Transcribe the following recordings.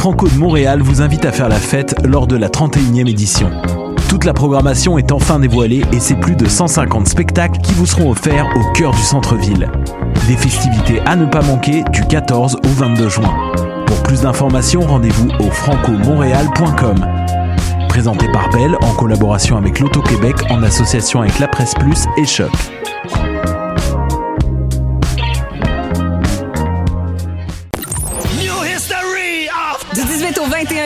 Franco de Montréal vous invite à faire la fête lors de la 31e édition. Toute la programmation est enfin dévoilée et c'est plus de 150 spectacles qui vous seront offerts au cœur du centre-ville. Des festivités à ne pas manquer du 14 au 22 juin. Pour plus d'informations, rendez-vous au francomontréal.com. Présenté par Belle en collaboration avec l'Auto-Québec en association avec La Presse Plus et Choc.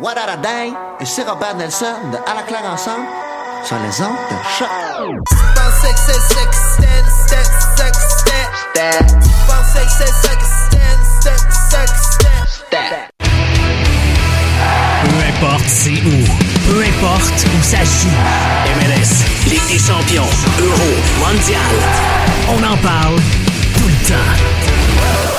What? Et c'est Robert Nelson de À la claire ensemble sur les ondes de choc. Peu importe c'est où, peu importe où ça joue. MLS, Ligue des champions, Euro, Mondial. On en parle tout le temps.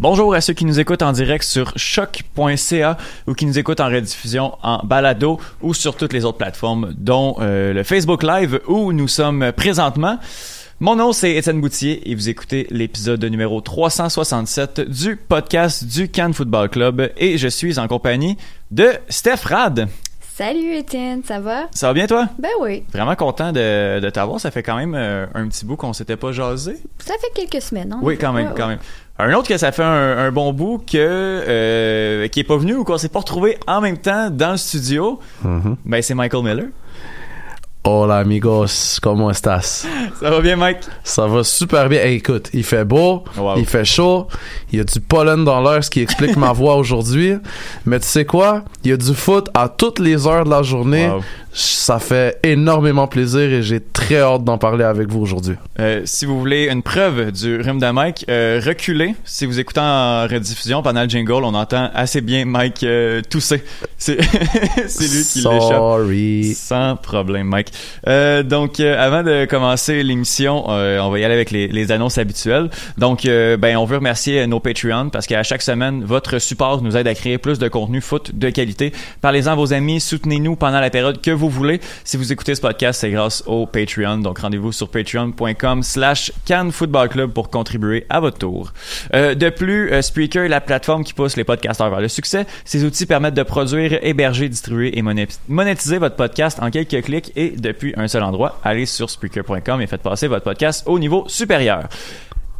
Bonjour à ceux qui nous écoutent en direct sur choc.ca ou qui nous écoutent en rediffusion en balado ou sur toutes les autres plateformes, dont euh, le Facebook Live où nous sommes présentement. Mon nom c'est Étienne Boutier et vous écoutez l'épisode numéro 367 du podcast du Cannes Football Club et je suis en compagnie de Steph Rad. Salut Étienne, ça va? Ça va bien toi? Ben oui. Vraiment content de, de t'avoir. Ça fait quand même euh, un petit bout qu'on s'était pas jasé. Ça fait quelques semaines, non? Oui, quand même, quand même. Un autre que ça fait un, un bon bout que euh, qui est pas venu ou qu'on s'est pas retrouvé en même temps dans le studio, ben c'est Michael Miller. Hola amigos, ¿cómo estás? Ça va bien, Mike? Ça va super bien. Hey, écoute, il fait beau, Wow. il fait chaud, il y a du pollen dans l'air, ce qui explique ma voix aujourd'hui. Mais tu sais quoi? Il y a du foot à toutes les heures de la journée. Wow. Ça fait énormément plaisir et j'ai très hâte d'en parler avec vous aujourd'hui. Euh, si vous voulez une preuve du rhume de Mike, euh, reculez. Si vous écoutez en rediffusion pendant le jingle, on entend assez bien Mike euh, tousser. C'est lui qui l'échappe. Sorry. Sans problème, Mike. Euh, donc, avant de commencer l'émission, on va y aller avec les, les annonces habituelles. Donc, ben, on veut remercier nos Patreons parce qu'à chaque semaine, votre support nous aide à créer plus de contenu foot de qualité. Parlez-en à vos amis, soutenez-nous pendant la période que vous voulez. Si vous écoutez ce podcast, c'est grâce au Patreon. Donc, rendez-vous sur patreon.com slash Club pour contribuer à votre tour. Euh, de plus, euh, Spreaker est la plateforme qui pousse les podcasteurs vers le succès. Ces outils permettent de produire, héberger, distribuer et moné- monétiser votre podcast en quelques clics et depuis un seul endroit. Allez sur Spreaker.com et faites passer votre podcast au niveau supérieur.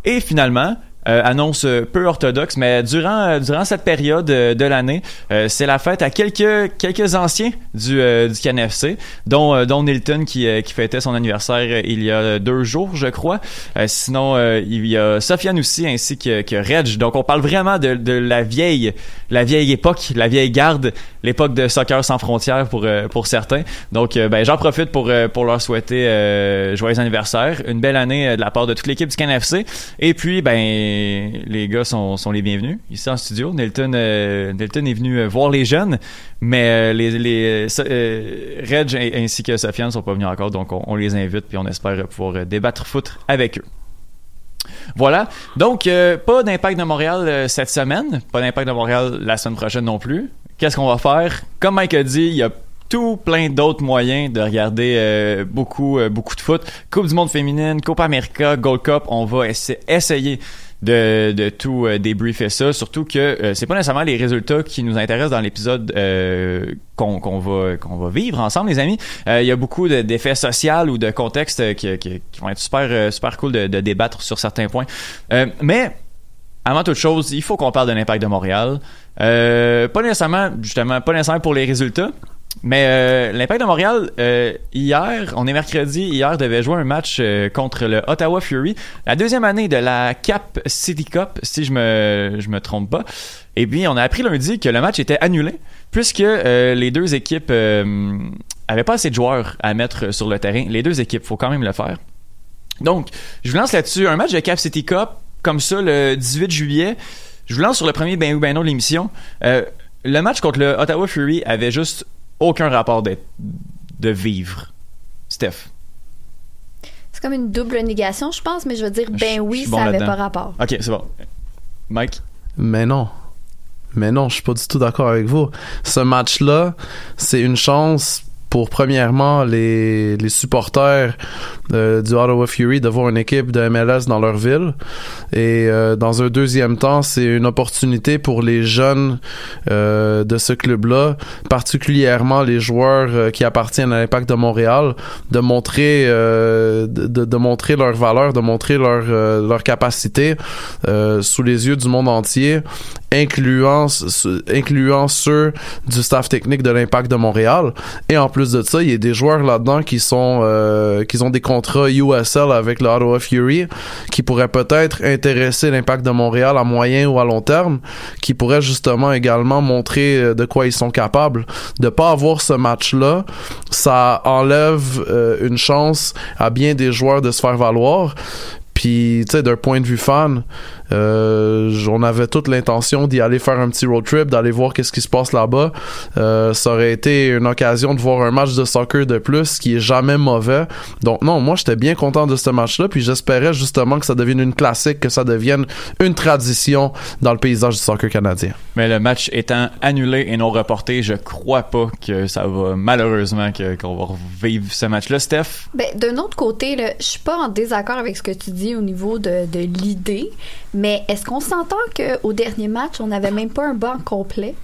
Et finalement, Euh, annonce euh, peu orthodoxe, mais durant euh, durant cette période euh, de l'année, c'est la fête à quelques quelques anciens du du CanFC, dont dont Nilton qui qui fêtait son anniversaire il y a deux jours, je crois. Sinon, il y a Sofiane aussi ainsi que que Reg. Donc on parle vraiment de de la vieille la vieille époque, la vieille garde, l'époque de soccer sans frontières pour pour certains. Donc ben j'en profite pour pour leur souhaiter joyeux anniversaire, une belle année de la part de toute l'équipe du CanFC. Et puis ben les gars sont, les bienvenus ici en studio. Nelton euh, est venu euh, voir les jeunes, mais euh, les les Reg ainsi que Sofiane ne sont pas venus encore, donc on, les invite puis on espère pouvoir débattre foot avec eux. Voilà. Donc, pas d'impact de Montréal cette semaine. Pas d'impact de Montréal la semaine prochaine non plus. Qu'est-ce qu'on va faire? Comme Mike a dit, il y a tout plein d'autres moyens de regarder beaucoup, beaucoup de foot. Coupe du monde féminine, Coupe America, Gold Cup. On va essa- essayer de, de tout euh, débriefer ça. Surtout que euh, c'est pas nécessairement les résultats qui nous intéressent dans l'épisode euh, qu'on qu'on va qu'on va vivre ensemble, les amis. Euh, Il y a beaucoup de- d'effets sociaux ou de contextes qui, qui, qui vont être super euh, super cool de, de débattre sur certains points. Euh, mais avant toute chose, il faut qu'on parle de l'impact de Montréal. Pas nécessairement, justement, pas nécessairement pour les résultats. Mais euh, l'impact de Montréal, euh, hier, on est mercredi, hier devait jouer un match euh, contre le Ottawa Fury, la deuxième année de la Cap City Cup, si je me je me trompe pas. Et puis on a appris lundi que le match était annulé puisque les deux équipes avaient pas assez de joueurs à mettre sur le terrain. Les deux équipes, faut quand même le faire. Donc, je vous lance là-dessus un match de Cap City Cup comme ça le 18 juillet. Je vous lance sur le premier ben ou ben non de l'émission. Le match contre le Ottawa Fury avait juste aucun rapport d'être de vivre. Steph? C'est comme une double négation, je pense, mais je veux dire, ben je oui, bon ça avait là-dedans. pas rapport. Ok, c'est bon. Mike? Mais non. Mais non, je suis pas du tout d'accord avec vous. Ce match-là, c'est une chance pour premièrement les, les supporters euh, du Ottawa Fury de voir une équipe de MLS dans leur ville. Et euh, dans un deuxième temps, c'est une opportunité pour les jeunes euh, de ce club-là, particulièrement les joueurs euh, qui appartiennent à l'Impact de Montréal, de montrer euh, de, de- montrer leur valeur, de montrer leur leur capacité sous les yeux du monde entier, incluant incluant ceux du staff technique de l'Impact de Montréal. Et en plus de ça, il y a des joueurs là-dedans qui sont euh, qui ont des contrats USL avec le Ottawa Fury, qui pourraient peut-être intéresser l'Impact de Montréal à moyen ou à long terme, qui pourraient justement également montrer euh, de quoi ils sont capables. De pas avoir ce match-là, ça enlève euh, une chance à bien des joueurs de se faire valoir. Puis, tu sais, d'un point de vue fan, on avait toute l'intention d'y aller faire un petit road trip, d'aller voir qu'est-ce qui se passe là-bas. Euh, ça aurait été une occasion de voir un match de soccer de plus qui est jamais mauvais. Donc non, moi j'étais bien content de ce match-là, puis j'espérais justement que ça devienne une classique, que ça devienne une tradition dans le paysage du soccer canadien. Mais le match étant annulé et non reporté, je crois pas que ça va malheureusement que- qu'on va revivre ce match-là. Steph, Ben, d'un autre côté, je suis pas en désaccord avec ce que tu dis au niveau de, de l'idée, mais est-ce qu'on s'entend qu'au dernier match, on n'avait même pas un banc complet?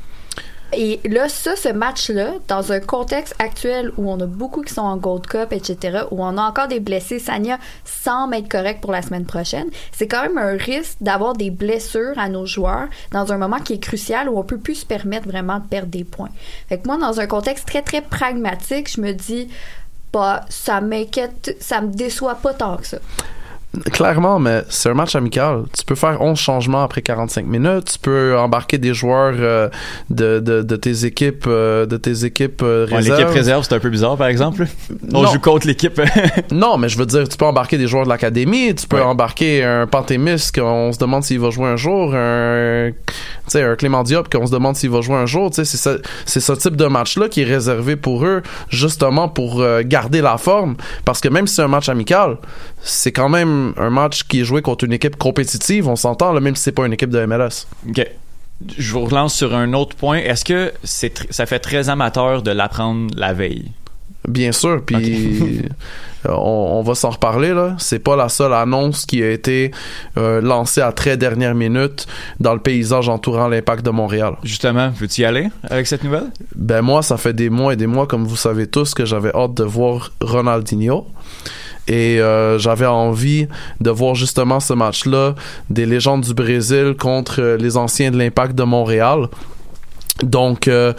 Et là, ça, ce match-là, dans un contexte actuel où on a beaucoup qui sont en Gold Cup, etc., où on a encore des blessés, Sanya semble être correct pour la semaine prochaine, c'est quand même un risque d'avoir des blessures à nos joueurs dans un moment qui est crucial où on peut plus se permettre vraiment de perdre des points. Fait que moi, dans un contexte très, très pragmatique, je me dis, bah, ça m'inquiète, ça me déçoit pas tant que ça. Clairement, mais c'est un match amical. Tu peux faire 11 changements après 45 minutes. Tu peux embarquer des joueurs euh, de, de, de tes équipes, euh, de tes équipes euh, Ouais, l'équipe réserve, c'est un peu bizarre par exemple. On Non. joue contre l'équipe. Non, mais je veux dire, tu peux embarquer des joueurs de l'académie, tu peux Ouais. embarquer un Pantémis qu'on se demande s'il va jouer un jour, un, un Clément Diop qu'on se demande s'il va jouer un jour. C'est c'est ce type de match-là qui est réservé pour eux, justement pour garder la forme. Parce que même si c'est un match amical, c'est quand même un match qui est joué contre une équipe compétitive, on s'entend, là, même si c'est pas une équipe de MLS. ok. Je vous relance sur un autre point. Est-ce que c'est tr- ça fait très amateur de l'apprendre la veille? Bien sûr, puis euh, on, on va s'en reparler là. C'est pas la seule annonce qui a été euh, lancée à très dernière minute dans le paysage entourant l'Impact de Montréal. Justement, veux-tu y aller avec cette nouvelle? Ben moi, ça fait des mois et des mois, comme vous savez tous, que j'avais hâte de voir Ronaldinho. Et euh, j'avais envie de voir justement ce match-là des légendes du Brésil contre euh, les anciens de l'Impact de Montréal. Donc, euh,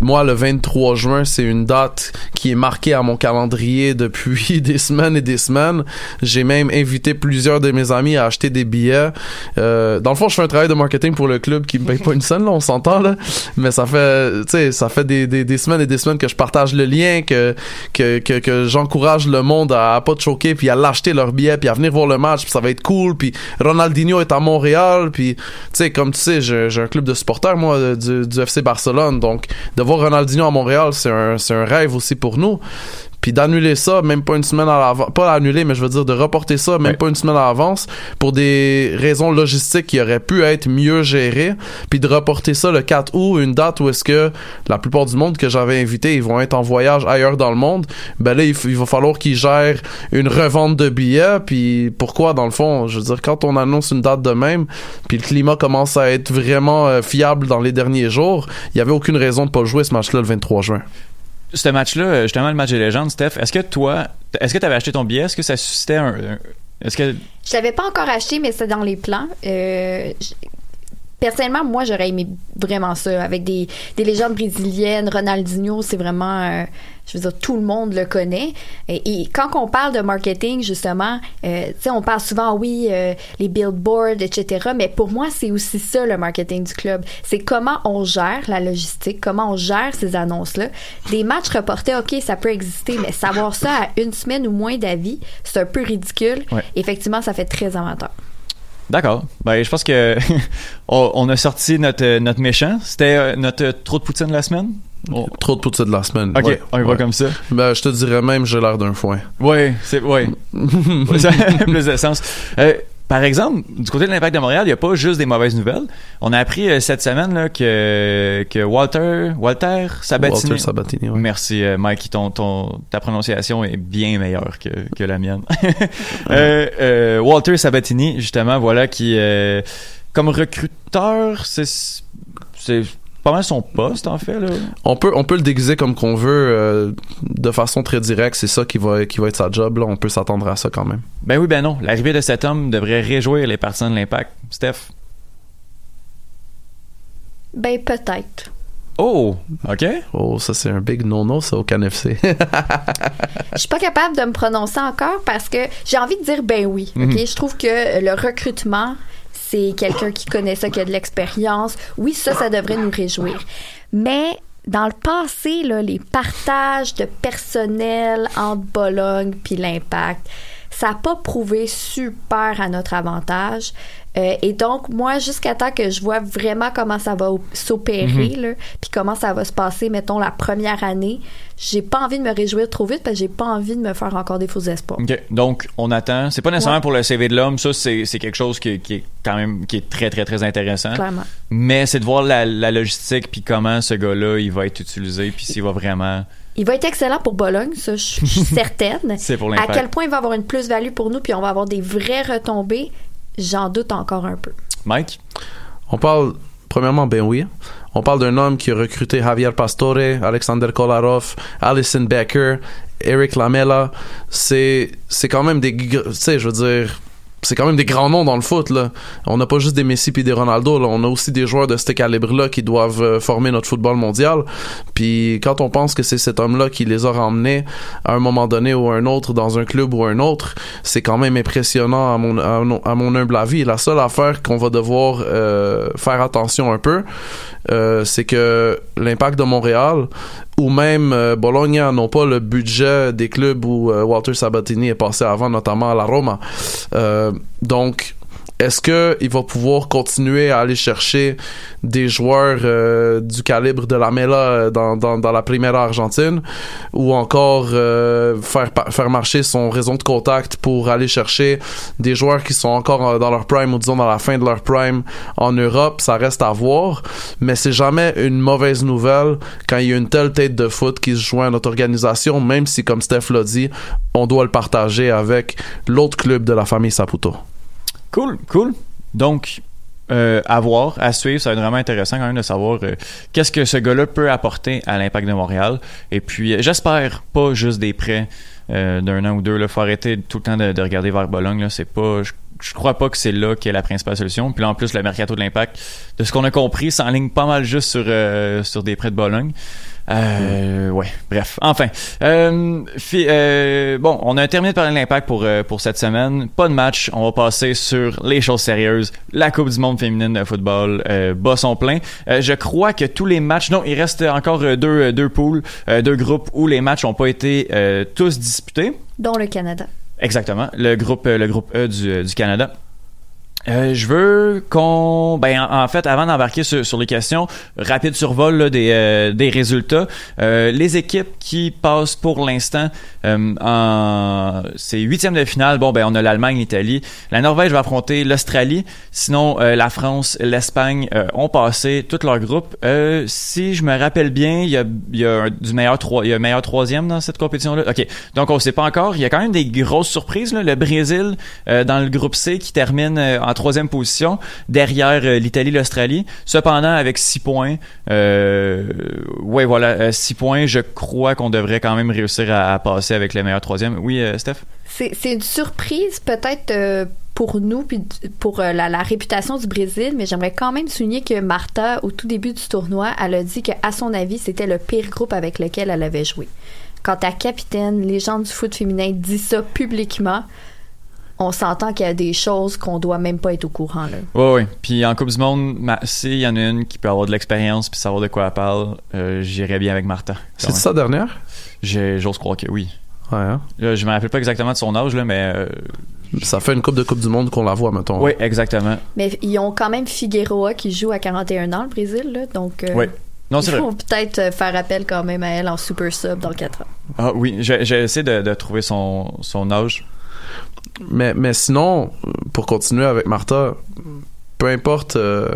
moi, le 23 juin, c'est une date qui est marquée à mon calendrier depuis des semaines et des semaines. J'ai même invité plusieurs de mes amis à acheter des billets. Euh, dans le fond, je fais un travail de marketing pour le club qui me paye pas une scène, là, on s'entend, là. Mais ça fait, tu sais, ça fait des, des, des, semaines et des semaines que je partage le lien, que, que, que, que j'encourage le monde à, à, pas te choquer, puis à l'acheter leur billet, puis à venir voir le match, puis ça va être cool, puis Ronaldinho est à Montréal, puis, tu sais, comme tu sais, j'ai un club de supporters, moi, du, du FC Barcelone. Donc, de voir Ronaldinho à Montréal, c'est un, un rêve aussi pour nous puis d'annuler ça même pas une semaine à l'avance pas annuler mais je veux dire de reporter ça même ouais. pas une semaine à l'avance pour des raisons logistiques qui auraient pu être mieux gérées. Puis de reporter ça le 4 août une date où est-ce que la plupart du monde que j'avais invité ils vont être en voyage ailleurs dans le monde. Ben là il, il va falloir qu'ils gèrent une revente de billets. Puis pourquoi dans le fond je veux dire quand on annonce une date de même puis le climat commence à être vraiment euh, fiable dans les derniers jours il y avait aucune raison de pas jouer ce match-là le 23 juin ce match-là, justement, le match des légendes, Steph, est-ce que toi, est-ce que tu avais acheté ton billet? Est-ce que ça suscitait un. un est-ce que. Je l'avais pas encore acheté, mais c'est dans les plans. Euh, personnellement, moi, j'aurais aimé vraiment ça. Avec des, des légendes brésiliennes, Ronaldinho, c'est vraiment. Euh, je veux dire, tout le monde le connaît. Et, et quand on parle de marketing, justement, euh, tu sais, on parle souvent, oui, euh, les billboards, etc. Mais pour moi, c'est aussi ça le marketing du club. C'est comment on gère la logistique, comment on gère ces annonces-là. Des matchs reportés, ok, ça peut exister, mais savoir ça à une semaine ou moins d'avis, c'est un peu ridicule. Ouais. Effectivement, ça fait très amateur. D'accord. Ben, je pense que on, on a sorti notre, notre méchant. C'était euh, notre trop de poutine de la semaine? Oh. Trop de poutine de la semaine. Ok, ouais, on y va comme ça. Ben, je te dirais même, j'ai l'air d'un foin. Oui, c'est, oui. ça a plus de sens. Euh, par exemple, du côté de l'Impact de Montréal, il n'y a pas juste des mauvaises nouvelles. On a appris euh, cette semaine là, que, que Walter, Walter Sabatini. Walter Sabatini, ouais. Merci, euh, Mike. Ton, ton, ta prononciation est bien meilleure que, que la mienne. euh, euh, Walter Sabatini, justement, voilà, qui, euh, comme recruteur, c'est, c'est pas mal son poste en fait là. On peut on peut le déguiser comme qu'on veut euh, de façon très directe, c'est ça qui va qui va être sa job là, on peut s'attendre à ça quand même. Ben oui ben non, l'arrivée de cet homme devrait réjouir les partisans de l'impact. Steph? Ben peut-être. Oh, OK. Oh, ça c'est un big no-no ça au CanFC. Je suis pas capable de me prononcer encore parce que j'ai envie de dire ben oui. OK, mm -hmm. je trouve que le recrutement c'est quelqu'un qui connaît ça, qui a de l'expérience. Oui, ça, ça devrait nous réjouir. Mais dans le passé, là, les partages de personnel entre Bologne puis l'Impact, ça n'a pas prouvé super à notre avantage. Euh, et donc, moi, jusqu'à temps que je vois vraiment comment ça va s'opérer, mm -hmm. puis comment ça va se passer, mettons, la première année, j'ai pas envie de me réjouir trop vite parce que j'ai pas envie de me faire encore des faux espoirs. Donc, on attend. C'est pas nécessairement ouais. pour le CV de l'homme. Ça, c'est quelque chose qui, qui, est quand même qui est très, très, très intéressant. Clairement. Mais c'est de voir la, la logistique puis comment ce gars-là, il va être utilisé puis s'il va vraiment... Il va être excellent pour Bologne, ça, je suis certaine. c'est pour À quel point il va avoir une plus-value pour nous puis on va avoir des vraies retombées j'en doute encore un peu. Mike? On parle, premièrement, ben oui. On parle d'un homme qui a recruté Javier Pastore, Alexander Kolarov, Alison Becker, Eric Lamela. C'est, c'est quand même des, tu sais, je veux dire, c'est quand même des grands noms dans le foot là. On n'a pas juste des Messi puis des Ronaldo là, on a aussi des joueurs de ce calibre là qui doivent euh, former notre football mondial. Puis quand on pense que c'est cet homme-là qui les a ramenés à un moment donné ou à un autre dans un club ou un autre, c'est quand même impressionnant à mon à, à mon humble avis. La seule affaire qu'on va devoir euh, faire attention un peu, euh, c'est que l'impact de Montréal ou même euh, Bologna n'ont pas le budget des clubs où euh, Walter Sabatini est passé avant, notamment à la Roma. Euh, donc, est-ce que il va pouvoir continuer à aller chercher des joueurs euh, du calibre de la Mela dans, dans, dans la Primera Argentine? Ou encore euh, faire faire marcher son réseau de contact pour aller chercher des joueurs qui sont encore dans leur prime ou disons dans la fin de leur prime en Europe? Ça reste à voir. Mais c'est jamais une mauvaise nouvelle quand il y a une telle tête de foot qui se joint à notre organisation même si comme Steph l'a dit on doit le partager avec l'autre club de la famille Saputo Cool, cool. Donc, euh, à voir, à suivre, ça va être vraiment intéressant quand même de savoir euh, qu'est-ce que ce gars-là peut apporter à l'impact de Montréal. Et puis, euh, j'espère pas juste des prêts euh, d'un an ou deux. Il faut arrêter tout le temps de, de regarder vers Bologne. C'est pas, je, crois pas que c'est là qu'est la principale solution. Puis là, en plus, le mercato de l'impact, de ce qu'on a compris, s'enligne pas mal juste sur des prêts de Bologne. Euh, ouais, bref. Enfin, euh, fi- euh, bon, on a terminé de parler de l'impact pour euh, pour cette semaine. Pas de match. On va passer sur les choses sérieuses. La Coupe du Monde féminine de football euh, bat son plein. Euh, je crois que tous les matchs. Non, il reste encore deux deux poules, euh, deux groupes où les matchs n'ont pas été euh, tous disputés. Dont le Canada. Exactement, le groupe le groupe E du, du Canada. Euh, je veux qu'on, ben en, en fait, avant d'embarquer sur, sur les questions, rapide survol là, des, euh, des résultats. Euh, les équipes qui passent pour l'instant euh, en c'est huitième de finale. Bon, ben on a l'Allemagne, l'Italie, la Norvège va affronter l'Australie. Sinon, euh, la France, l'Espagne euh, ont passé tout leur groupe. Si je me rappelle bien, il y a, y a un- du meilleur trois, il y a un meilleur troisième dans cette compétition-là. Ok, donc on sait pas encore. Il y a quand même des grosses surprises. Là. Le Brésil dans le groupe C qui termine en troisième position derrière euh, l'Italie, l'Australie. Cependant, avec six points, euh, ouais voilà, euh, six points. Je crois qu'on devrait quand même réussir à, passer avec le meilleur troisième. Oui, euh, Steph? C'est une surprise peut-être euh, pour nous puis pour euh, la, la réputation du Brésil, mais j'aimerais quand même souligner que Martha, au tout début du tournoi, elle a dit qu'à son avis, c'était le pire groupe avec lequel elle avait joué. Quand ta capitaine, légende du foot féminin, dit ça publiquement, on s'entend qu'il y a des choses qu'on doit même pas être au courant. Là. Ouais, ouais. Puis en Coupe du Monde, ma- s'il y en a une qui peut avoir de l'expérience puis savoir de quoi elle parle, euh, j'irais bien avec Martha. C'est sa dernière? J'ai- J'ose croire que oui. Ouais, hein? Là, je me rappelle pas exactement de son âge, là, mais euh, Ça fait une coupe de Coupe du Monde qu'on la voit, mettons. oui, exactement. Mais ils ont quand même Figueroa qui joue à 41 ans, le Brésil. Là, donc, euh, Oui. Non, c'est faut peut-être euh, faire appel quand même à elle en super sub dans le 4 ans. Ah oui, j'ai j'ai essayé de, de trouver son, son âge. Mais, mais sinon, pour continuer avec Martha, peu importe, euh,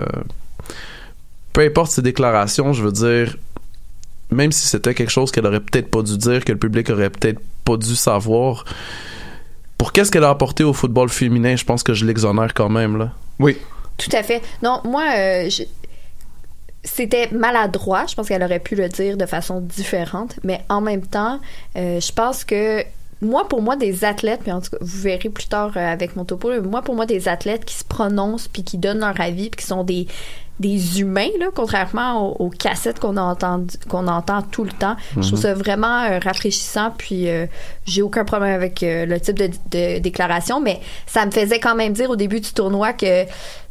peu importe ses déclarations, je veux dire, même si c'était quelque chose qu'elle aurait peut-être pas dû dire, que le public aurait peut-être pas dû savoir, pour qu'est-ce qu'elle a apporté au football féminin, je pense que je l'exonère quand même, là. Oui. Tout à fait. Non, moi, euh, je- c'était maladroit. Je pense qu'elle aurait pu le dire de façon différente. Mais en même temps, euh, je pense que moi, pour moi, des athlètes, puis en tout cas, vous verrez plus tard euh, avec mon topo, là, moi, pour moi, des athlètes qui se prononcent puis qui donnent leur avis puis qui sont des des humains, là, contrairement aux, aux cassettes qu'on qu'on entend tout le temps. Je trouve Mhm. ça vraiment euh, rafraîchissant, puis euh, j'ai aucun problème avec euh, le type de, de déclaration, mais ça me faisait quand même dire au début du tournoi que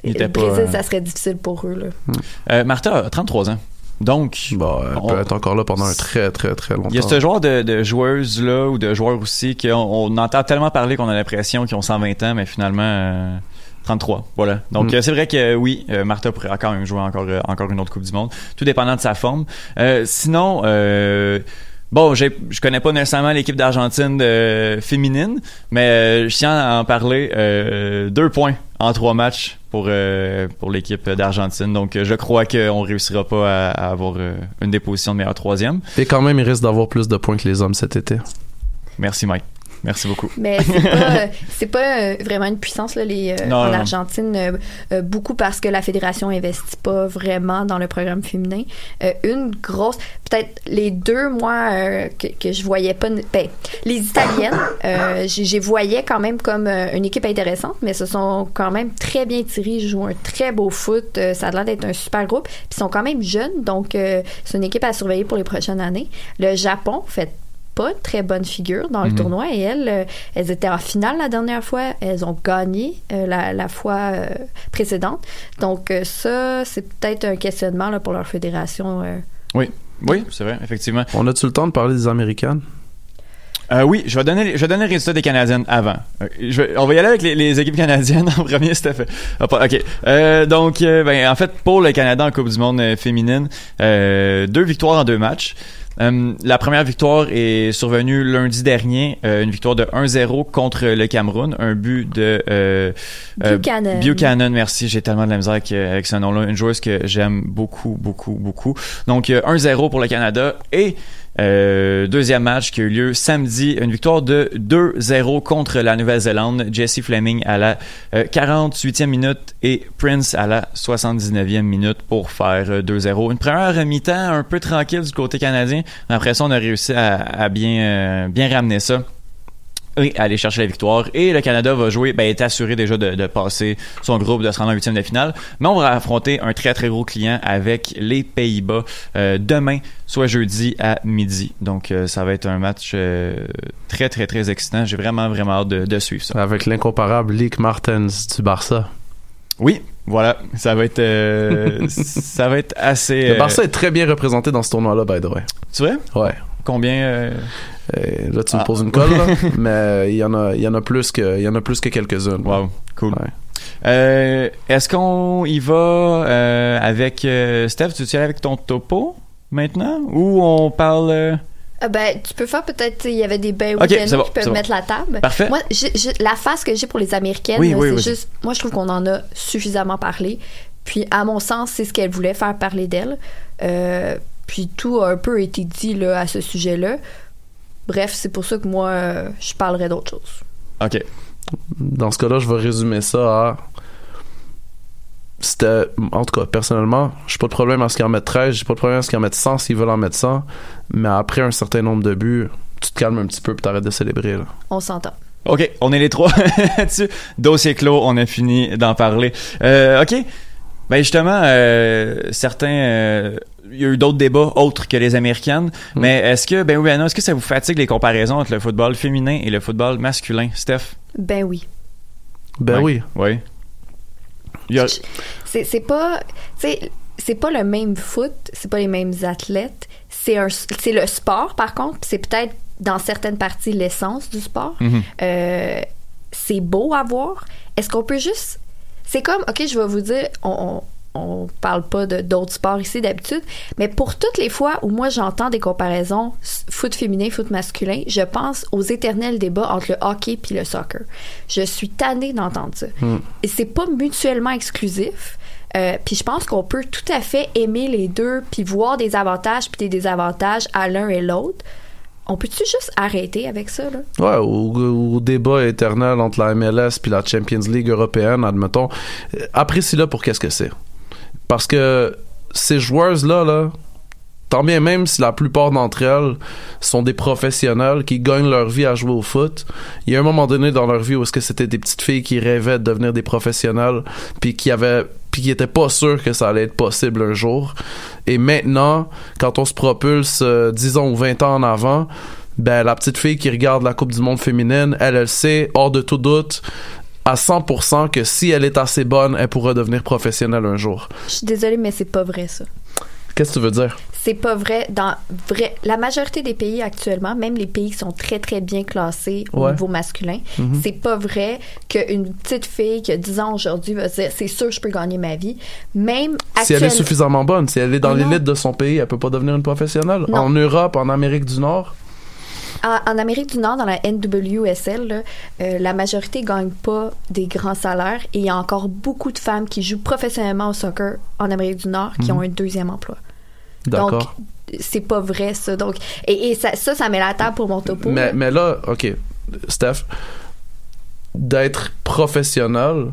le Brésil, ça serait difficile pour eux. Là. Euh, Martha a 33 ans. Donc, Bon, elle on- peut être encore là pendant un très, très, très longtemps. il y a ce genre de, de joueuses-là ou de joueurs aussi qu'on on entend tellement parler qu'on a l'impression qu'ils ont 120 ans, mais finalement, euh, 33. Voilà. Donc, Mm. euh, c'est vrai que oui, euh, Martha pourrait quand même jouer encore, euh, encore une autre Coupe du Monde, tout dépendant de sa forme. Euh, sinon, euh, Bon, je connais pas nécessairement l'équipe d'Argentine euh, féminine, mais euh, je tiens à en parler. Euh, deux points en trois matchs pour euh, pour l'équipe d'Argentine. Donc, euh, je crois qu'on réussira pas à, à avoir euh, une déposition de meilleur troisième. Et quand même, il risque d'avoir plus de points que les hommes cet été. Merci, Mike. Merci beaucoup. Mais c'est pas, euh, pas euh, vraiment une puissance là, les, euh, Non, en non. Argentine, beaucoup parce que la fédération investit pas vraiment dans le programme féminin. Une grosse, peut-être les deux moi euh, que, que je voyais pas, ben, les Italiennes, j'ai voyais quand même comme une équipe intéressante, mais ce sont quand même très bien tirés, ils jouent un très beau foot, ça a l'air d'être un super groupe, puis ils sont quand même jeunes, donc c'est une équipe à surveiller pour les prochaines années. Le Japon fait pas de très bonne figure dans le Mhm. tournoi et elles, euh, elles étaient en finale la dernière fois. Elles ont gagné euh, la, la fois euh, précédente. Donc euh, ça, c'est peut-être un questionnement là, pour leur fédération. euh. Oui, oui, c'est vrai, effectivement. On a-tu le temps de parler des Américaines? Euh, oui, je vais donner, les- je vais donner le résultat des Canadiennes avant. Je vais- on va y aller avec les, les équipes canadiennes en premier, Steph. Ah, pas- ok. Euh, donc, euh, ben, en fait, pour le Canada en Coupe du Monde féminine, euh, deux victoires en deux matchs. Euh, la première victoire est survenue lundi dernier, euh, une victoire de 1-0 contre le Cameroun, un but de euh, euh, Buchanan. Buchanan, merci, j'ai tellement de la misère avec, avec ce nom-là, une joueuse que j'aime beaucoup, beaucoup, beaucoup. Donc euh, 1-0 pour le Canada et euh, deuxième match qui a eu lieu samedi, une victoire de 2-0 contre la Nouvelle-Zélande. Jesse Fleming à la euh, 48e minute et Prince à la 79e minute pour faire euh, 2-0. Une première mi-temps un peu tranquille du côté canadien. Après ça, on a réussi à, bien, euh, bien ramener ça. Oui, aller chercher la victoire. Et le Canada va jouer, ben, est assuré déjà de, de passer son groupe, de se rendre en huitième de finale. Mais on va affronter un très très gros client avec les Pays-Bas euh, demain, soit jeudi à midi. Donc euh, ça va être un match euh, très très très excitant. J'ai vraiment vraiment hâte de, de suivre ça. Avec l'incomparable Leek Martens du Barça. Oui, voilà, ça va être ça va être assez. Le Barça est très bien représenté dans ce tournoi-là, by the way. Tu vois Ouais. Combien euh, Et là, tu me Ah. poses une colle, là, mais il y en a, il y en a plus que, il y en a plus que quelques-unes. Wow, cool. Ouais. Euh, Est-ce qu'on y va euh, avec euh, Steph? Tu aller avec ton topo maintenant? Ou on parle euh, Ah ben, tu peux faire peut-être, il y avait des bains Ok, c'est bon, qui peuvent bon. mettre la table. Parfait. Moi, j'ai- j'ai- la face que j'ai pour les Américaines, Oui, là, oui, c'est juste, moi, je trouve qu'on en a suffisamment parlé. Puis, à mon sens, c'est ce qu'elle voulait faire parler d'elle. Euh, puis, tout a un peu été dit là, à ce sujet-là. Bref, c'est pour ça que moi, euh, je parlerais d'autre chose. Ok. Dans ce cas-là, je vais résumer ça à. C'était. En tout cas, personnellement, j'ai pas de problème à ce qu'ils en mettent 13, j'ai pas de problème à ce qu'ils en mettent 100 s'ils veulent en mettre 100. Mais après un certain nombre de buts, tu te calmes un petit peu puis t'arrêtes de célébrer. Là. On s'entend. Ok, on est les trois là-dessus. Dossier clos, on a fini d'en parler. Euh, ok. Ben justement, euh, certains, euh, il y a eu d'autres débats autres que les américaines. Mm. Mais est-ce que, ben oui, ben non, est-ce que ça vous fatigue les comparaisons entre le football féminin et le football masculin, Steph? Ben oui. Ben oui. Oui. A- C'est c'est pas, c'est pas le même foot, c'est pas les mêmes athlètes. C'est un, c'est le sport par contre, c'est peut-être dans certaines parties l'essence du sport. Mhm. Euh, c'est beau à voir. Est-ce qu'on peut juste, c'est comme, ok, je vais vous dire, on, on, on parle pas d'autres sports ici d'habitude, mais pour toutes les fois où moi j'entends des comparaisons foot féminin, foot masculin, je pense aux éternels débats entre le hockey puis le soccer. Je suis tannée d'entendre ça. Et c'est pas mutuellement exclusif. Euh, puis je pense qu'on peut tout à fait aimer les deux puis voir des avantages puis des désavantages à l'un et l'autre. On peut-tu juste arrêter avec ça là? Ouais, au, au débat éternel entre la MLS puis la Champions League européenne, admettons. Apprécie-le pour qu'est-ce que c'est. Parce que ces joueuses-là, là, tant bien même si la plupart d'entre elles sont des professionnels qui gagnent leur vie à jouer au foot, il y a un moment donné dans leur vie où est-ce que c'était des petites filles qui rêvaient de devenir des professionnels puis qui avaient puis qui étaient pas sûrs que ça allait être possible un jour. Et maintenant, quand on se propulse euh, 10 ans ou 20 ans en avant, ben la petite fille qui regarde la Coupe du monde féminine, elle elle sait hors de tout doute à 100% que si elle est assez bonne, elle pourra devenir professionnelle un jour. Je suis désolée mais c'est pas vrai ça. Qu'est-ce que tu veux dire? C'est pas vrai dans vrai la majorité des pays actuellement, même les pays qui sont très très bien classés au Ouais. niveau masculin, Mhm. c'est pas vrai qu'une petite fille qui a 10 ans aujourd'hui va se dire c'est sûr je peux gagner ma vie. Même Si elle est suffisamment bonne, si elle est dans l'élite de son pays, elle peut pas devenir une professionnelle. Non. En Europe, en Amérique du Nord, En, en Amérique du Nord, dans la NWSL, là, euh, la majorité gagne pas des grands salaires et il y a encore beaucoup de femmes qui jouent professionnellement au soccer en Amérique du Nord qui Mhm. ont un deuxième emploi. d'accord. Donc, c'est pas vrai ça. Donc, et, et ça, ça, ça met la table pour mon topo. Mais, là. mais là, ok, Steph, d'être professionnel,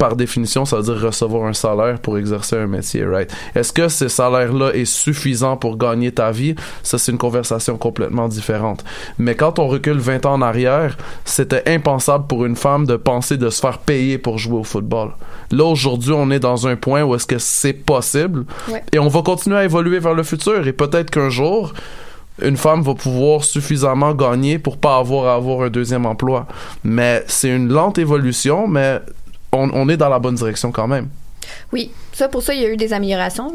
par définition, ça veut dire recevoir un salaire pour exercer un métier, right? Est-ce que ce salaire-là est suffisant pour gagner ta vie? Ça, c'est une conversation complètement différente. Mais quand on recule 20 ans en arrière, c'était impensable pour une femme de penser de se faire payer pour jouer au football. Là, aujourd'hui, on est dans un point où est-ce que c'est possible Ouais. et on va continuer à évoluer vers le futur et peut-être qu'un jour, une femme va pouvoir suffisamment gagner pour pas avoir à avoir un deuxième emploi. Mais c'est une lente évolution, mais on, est dans la bonne direction quand même. Oui, ça pour ça il y a eu des améliorations.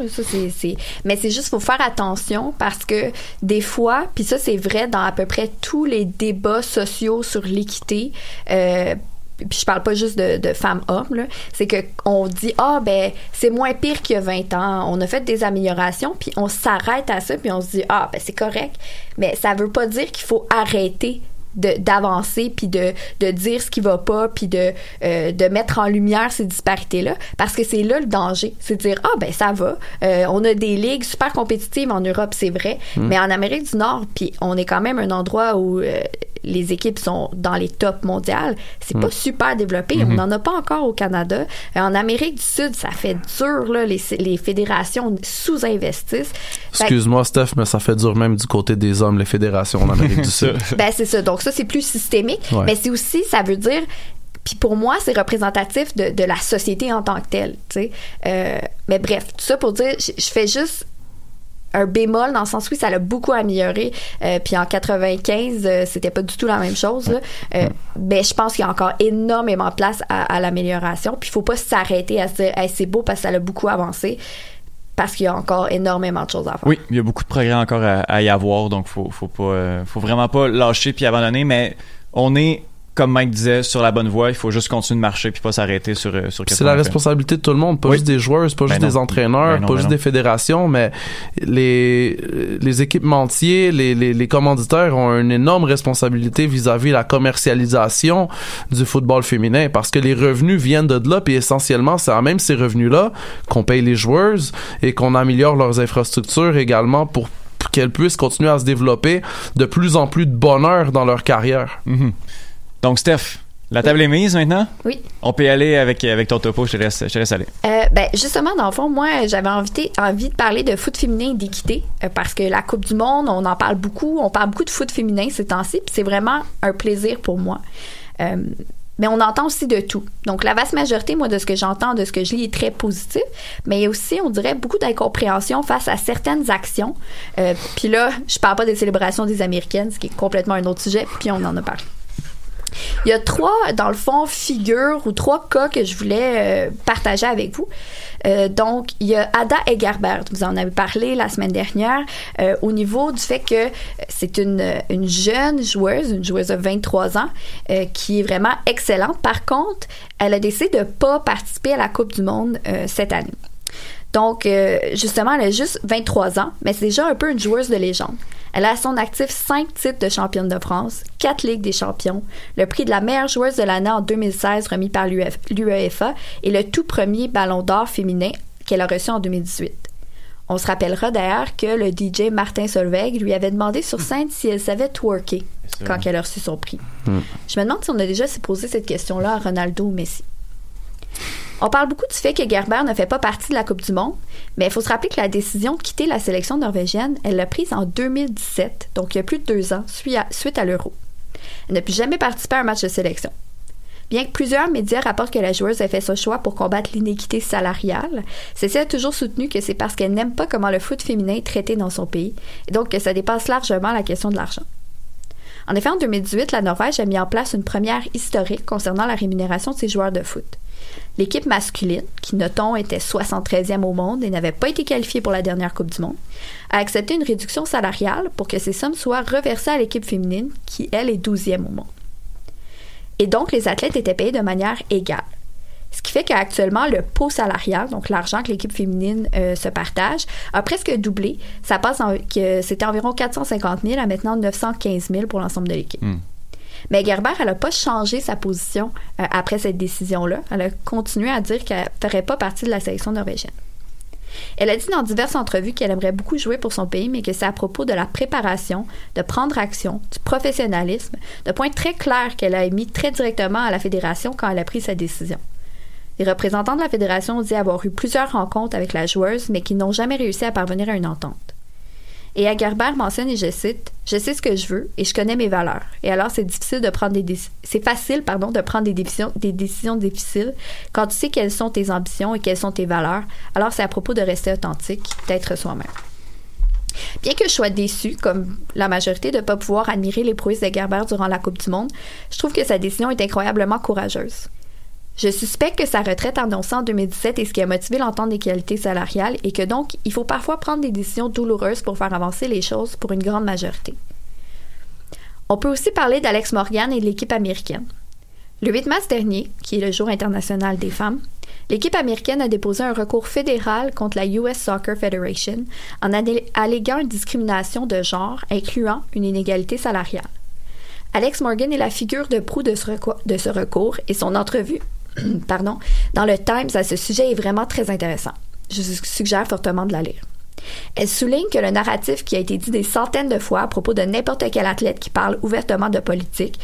mais c'est juste faut faire attention parce que des fois, puis ça c'est vrai dans à peu près tous les débats sociaux sur l'équité. Euh, puis je parle pas juste de, de femmes-hommes, c'est que on dit ah ben c'est moins pire qu'il y a 20 ans, on a fait des améliorations, puis on s'arrête à ça, puis on se dit ah ben c'est correct, mais ça veut pas dire qu'il faut arrêter d'avancer puis de, de dire ce qui va pas puis de euh, de mettre en lumière ces disparités là parce que c'est là le danger. C'est de dire ah ben ça va. Euh, on a des ligues super compétitives en Europe c'est vrai. Mm. mais en Amérique du Nord puis on est quand même un endroit où euh, les équipes sont dans les tops mondiales, c'est pas super développé. On Mhm. n'en a pas encore au Canada. Euh, en Amérique du Sud, ça fait dur, là, les, les fédérations sous-investissent. Excuse-moi, Steph, mais ça fait dur même du côté des hommes, les fédérations en Amérique du Sud. Ben, c'est ça. Donc, ça, c'est plus systémique. Ouais. Mais c'est aussi, ça veut dire. Puis pour moi, c'est représentatif de, de la société en tant que telle. tu sais. Euh, mais bref, tout ça pour dire, je, je fais juste un bémol dans le sens où ça l'a beaucoup amélioré. Euh, puis en 95, euh, c'était pas du tout la même chose. là. Euh, Mais je pense qu'il y a encore énormément de place à, à l'amélioration. Puis il faut pas s'arrêter à se dire, Hey, c'est beau parce que ça l'a beaucoup avancé. Parce qu'il y a encore énormément de choses à faire. Oui, il y a beaucoup de progrès encore à, à y avoir, donc faut faut pas euh, faut vraiment pas lâcher puis abandonner, mais on est comme Mike disait sur la bonne voie, il faut juste continuer de marcher puis pas s'arrêter sur euh, sur C'est la responsabilité de tout le monde, pas Oui. juste des joueurs, pas Ben juste non. des entraîneurs, Ben non, pas ben juste non. des fédérations, mais les, les équipementiers, les, les, les commanditaires ont une énorme responsabilité vis-à-vis de la commercialisation du football féminin parce que les revenus viennent de là, puis essentiellement, c'est à même ces revenus-là qu'on paye les joueuses et qu'on améliore leurs infrastructures également pour qu'elles puissent continuer à se développer de plus en plus de bonheur dans leur carrière. Mhm. Donc Steph, la table est mise maintenant? Oui. On peut y aller avec avec ton topo, je te laisse je te laisse aller. Euh, ben justement, dans le fond, moi, j'avais envie, envie de parler de foot féminin et d'équité euh, parce que la Coupe du Monde, on en parle beaucoup, on parle beaucoup de foot féminin ces temps-ci, puis c'est vraiment un plaisir pour moi. Euh, mais on entend aussi de tout. Donc, la vaste majorité, moi, de ce que j'entends, de ce que je lis, est très positif. Mais il y a aussi, on dirait, beaucoup d'incompréhension face à certaines actions. Euh, puis là, je parle pas des célébrations des Américaines, ce qui est complètement un autre sujet, puis on en a parlé. Il y a trois, dans le fond, figures ou trois cas que je voulais euh, partager avec vous. Euh, donc, il y a Ada Egerbert, vous en avez parlé la semaine dernière, euh, au niveau du fait que c'est une, une jeune joueuse, une joueuse de 23 ans, qui est vraiment excellente. Par contre, elle a décidé de pas participer à la Coupe du Monde cette année. Donc, justement, elle a juste 23 ans, mais c'est déjà un peu une joueuse de légende. Elle a à son actif 5 titres de championne de France, 4 Ligues des champions, le prix de la meilleure joueuse de l'année en 2016 remis par l'UEF l'UEFA et le tout premier ballon d'or féminin qu'elle a reçu en 2018. On se rappellera d'ailleurs que le DJ Martin Solveig lui avait demandé sur scène si elle savait twerker quand elle a reçu son prix. Hmm. Je me demande si on a déjà posé cette question-là à Ronaldo ou Messi. On parle beaucoup du fait que Gerber ne fait pas partie de la Coupe du Monde, mais il faut se rappeler que la décision de quitter la sélection norvégienne, elle l'a prise en 2017, donc il y a plus de deux ans, suite à, l'Euro. Elle n'a plus jamais participé à un match de sélection. Bien que plusieurs médias rapportent que la joueuse a fait ce choix pour combattre l'inéquité salariale, celle-ci a toujours soutenu que c'est parce qu'elle n'aime pas comment le foot féminin est traité dans son pays, et donc que ça dépasse largement la question de l'argent. En effet, en 2018, la Norvège a mis en place une première historique concernant la rémunération de ses joueurs de foot. L'équipe masculine, qui notons était 73e au monde et n'avait pas été qualifiée pour la dernière Coupe du Monde, a accepté une réduction salariale pour que ces sommes soient reversées à l'équipe féminine, qui, elle, est 12e au monde. Et donc, les athlètes étaient payés de manière égale. Ce qui fait qu'actuellement, le pot salarial, donc l'argent que l'équipe féminine euh, se partage, a presque doublé. Ça passe que c'était environ 450 000 à maintenant 915 000 pour l'ensemble de l'équipe. Hmm. Mais Gerber, elle n'a pas changé sa position euh, après cette décision-là. Elle a continué à dire qu'elle ne ferait pas partie de la sélection norvégienne. Elle a dit dans diverses entrevues qu'elle aimerait beaucoup jouer pour son pays, mais que c'est à propos de la préparation, de prendre action, du professionnalisme, de points très clairs qu'elle a émis très directement à la fédération quand elle a pris sa décision. Les représentants de la fédération ont dit avoir eu plusieurs rencontres avec la joueuse, mais qui n'ont jamais réussi à parvenir à une entente. Et Agerber mentionne, et je cite, Je sais ce que je veux et je connais mes valeurs. Et alors, c'est difficile de prendre des c'est facile, pardon, de prendre des décisions, des décisions difficiles quand tu sais quelles sont tes ambitions et quelles sont tes valeurs. Alors, c'est à propos de rester authentique, d'être soi-même. Bien que je sois déçue, comme la majorité, de ne pas pouvoir admirer les prouesses de Gerber durant la Coupe du Monde, je trouve que sa décision est incroyablement courageuse. Je suspecte que sa retraite annoncée en 2017 est ce qui a motivé l'entente d'égalité salariale et que donc il faut parfois prendre des décisions douloureuses pour faire avancer les choses pour une grande majorité. On peut aussi parler d'Alex Morgan et de l'équipe américaine. Le 8 mars dernier, qui est le jour international des femmes, l'équipe américaine a déposé un recours fédéral contre la US Soccer Federation en allé- alléguant une discrimination de genre incluant une inégalité salariale. Alex Morgan est la figure de proue de ce recours et son entrevue pardon, dans le Times à ce sujet est vraiment très intéressant. Je suggère fortement de la lire. Elle souligne que le narratif qui a été dit des centaines de fois à propos de n'importe quel athlète qui parle ouvertement de politique,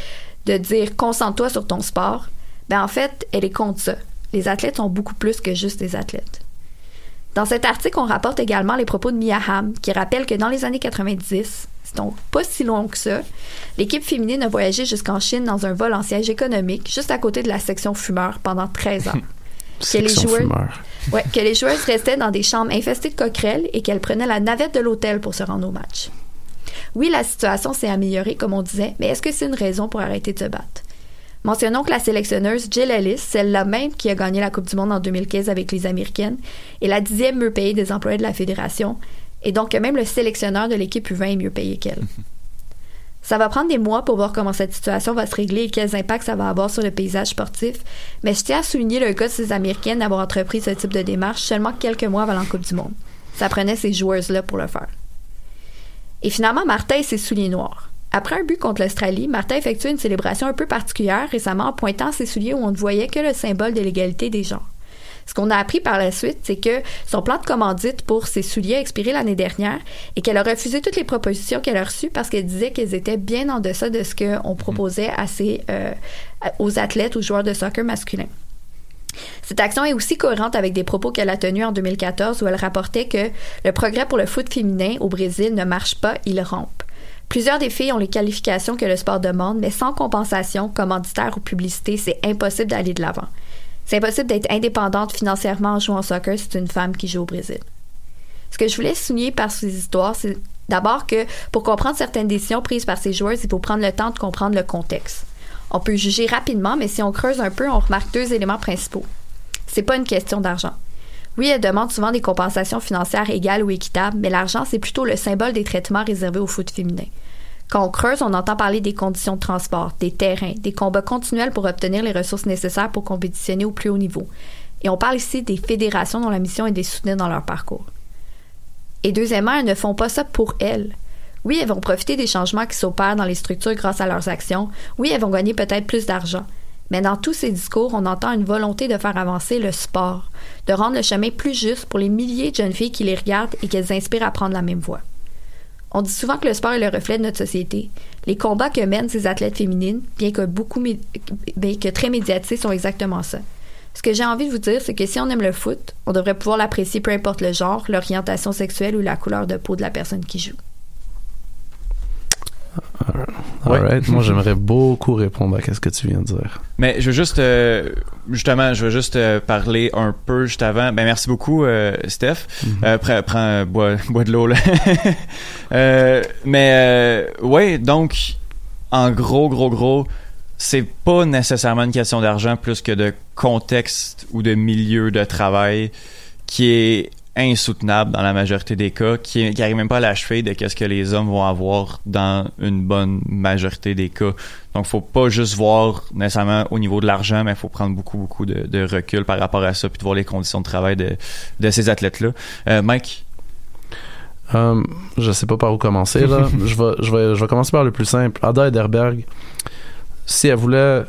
de dire concentre-toi sur ton sport, ben en fait, elle est contre ça. Les athlètes sont beaucoup plus que juste des athlètes. Dans cet article, on rapporte également les propos de Mia qui rappelle que dans les années 90, c'est donc pas si long que ça, l'équipe féminine a voyagé jusqu'en Chine dans un vol en siège économique, juste à côté de la section fumeur, pendant 13 ans. que, les joueurs, ouais, que les joueuses restaient dans des chambres infestées de coquerelles et qu'elles prenaient la navette de l'hôtel pour se rendre au match. Oui, la situation s'est améliorée, comme on disait, mais est-ce que c'est une raison pour arrêter de se battre? Mentionnons que la sélectionneuse Jill Ellis, celle-là même qui a gagné la Coupe du Monde en 2015 avec les Américaines, est la dixième mieux payée des employés de la fédération, et donc que même le sélectionneur de l'équipe U20 est mieux payé qu'elle. Ça va prendre des mois pour voir comment cette situation va se régler et quels impacts ça va avoir sur le paysage sportif, mais je tiens à souligner le cas de ces Américaines d'avoir entrepris ce type de démarche seulement quelques mois avant la Coupe du Monde. Ça prenait ces joueuses-là pour le faire. Et finalement, Martin et ses souliers noirs. Après un but contre l'Australie, Martin effectue une célébration un peu particulière récemment en pointant ses souliers où on ne voyait que le symbole de l'égalité des genres. Ce qu'on a appris par la suite, c'est que son plan de commandite pour ses souliers a expiré l'année dernière et qu'elle a refusé toutes les propositions qu'elle a reçues parce qu'elle disait qu'elles étaient bien en deçà de ce qu'on proposait euh, aux athlètes, aux joueurs de soccer masculins. Cette action est aussi cohérente avec des propos qu'elle a tenus en 2014 où elle rapportait que le progrès pour le foot féminin au Brésil ne marche pas, il rampe. Plusieurs des filles ont les qualifications que le sport demande, mais sans compensation, commanditaire ou publicité, c'est impossible d'aller de l'avant. C'est impossible d'être indépendante financièrement en jouant au soccer si c'est une femme qui joue au Brésil. Ce que je voulais souligner par ces histoires, c'est d'abord que pour comprendre certaines décisions prises par ces joueuses, il faut prendre le temps de comprendre le contexte. On peut juger rapidement, mais si on creuse un peu, on remarque deux éléments principaux. C'est pas une question d'argent. Oui, elles demandent souvent des compensations financières égales ou équitables, mais l'argent, c'est plutôt le symbole des traitements réservés au foot féminin. Quand on creuse, on entend parler des conditions de transport, des terrains, des combats continuels pour obtenir les ressources nécessaires pour compétitionner au plus haut niveau. Et on parle ici des fédérations dont la mission est de soutenir dans leur parcours. Et deuxièmement, elles ne font pas ça pour elles. Oui, elles vont profiter des changements qui s'opèrent dans les structures grâce à leurs actions. Oui, elles vont gagner peut-être plus d'argent. Mais dans tous ces discours, on entend une volonté de faire avancer le sport, de rendre le chemin plus juste pour les milliers de jeunes filles qui les regardent et qu'elles inspirent à prendre la même voie. On dit souvent que le sport est le reflet de notre société. Les combats que mènent ces athlètes féminines, bien que très médiatisés, sont exactement ça. Ce que j'ai envie de vous dire, c'est que si on aime le foot, on devrait pouvoir l'apprécier peu importe le genre, l'orientation sexuelle ou la couleur de peau de la personne qui joue. Alright. Moi, j'aimerais beaucoup répondre à ce que tu viens de dire. Mais je veux juste, euh, justement, je veux juste euh, parler un peu juste avant. Ben merci beaucoup, euh, Steph. Euh, prends, prends, bois, bois de l'eau là. Mais ouais, donc en gros, gros, gros, c'est pas nécessairement une question d'argent plus que de contexte ou de milieu de travail qui est insoutenable dans la majorité des cas, qui, qui arrive même pas à l'achever de qu'est-ce que les hommes vont avoir dans une bonne majorité des cas. Donc, faut pas juste voir nécessairement au niveau de l'argent, mais il faut prendre beaucoup, beaucoup de, de recul par rapport à ça, puis de voir les conditions de travail de, de ces athlètes-là. Euh, Mike? Euh, je sais pas par où commencer là. je vais, je vais, je vais commencer par le plus simple. Ada Ederberg, si elle voulait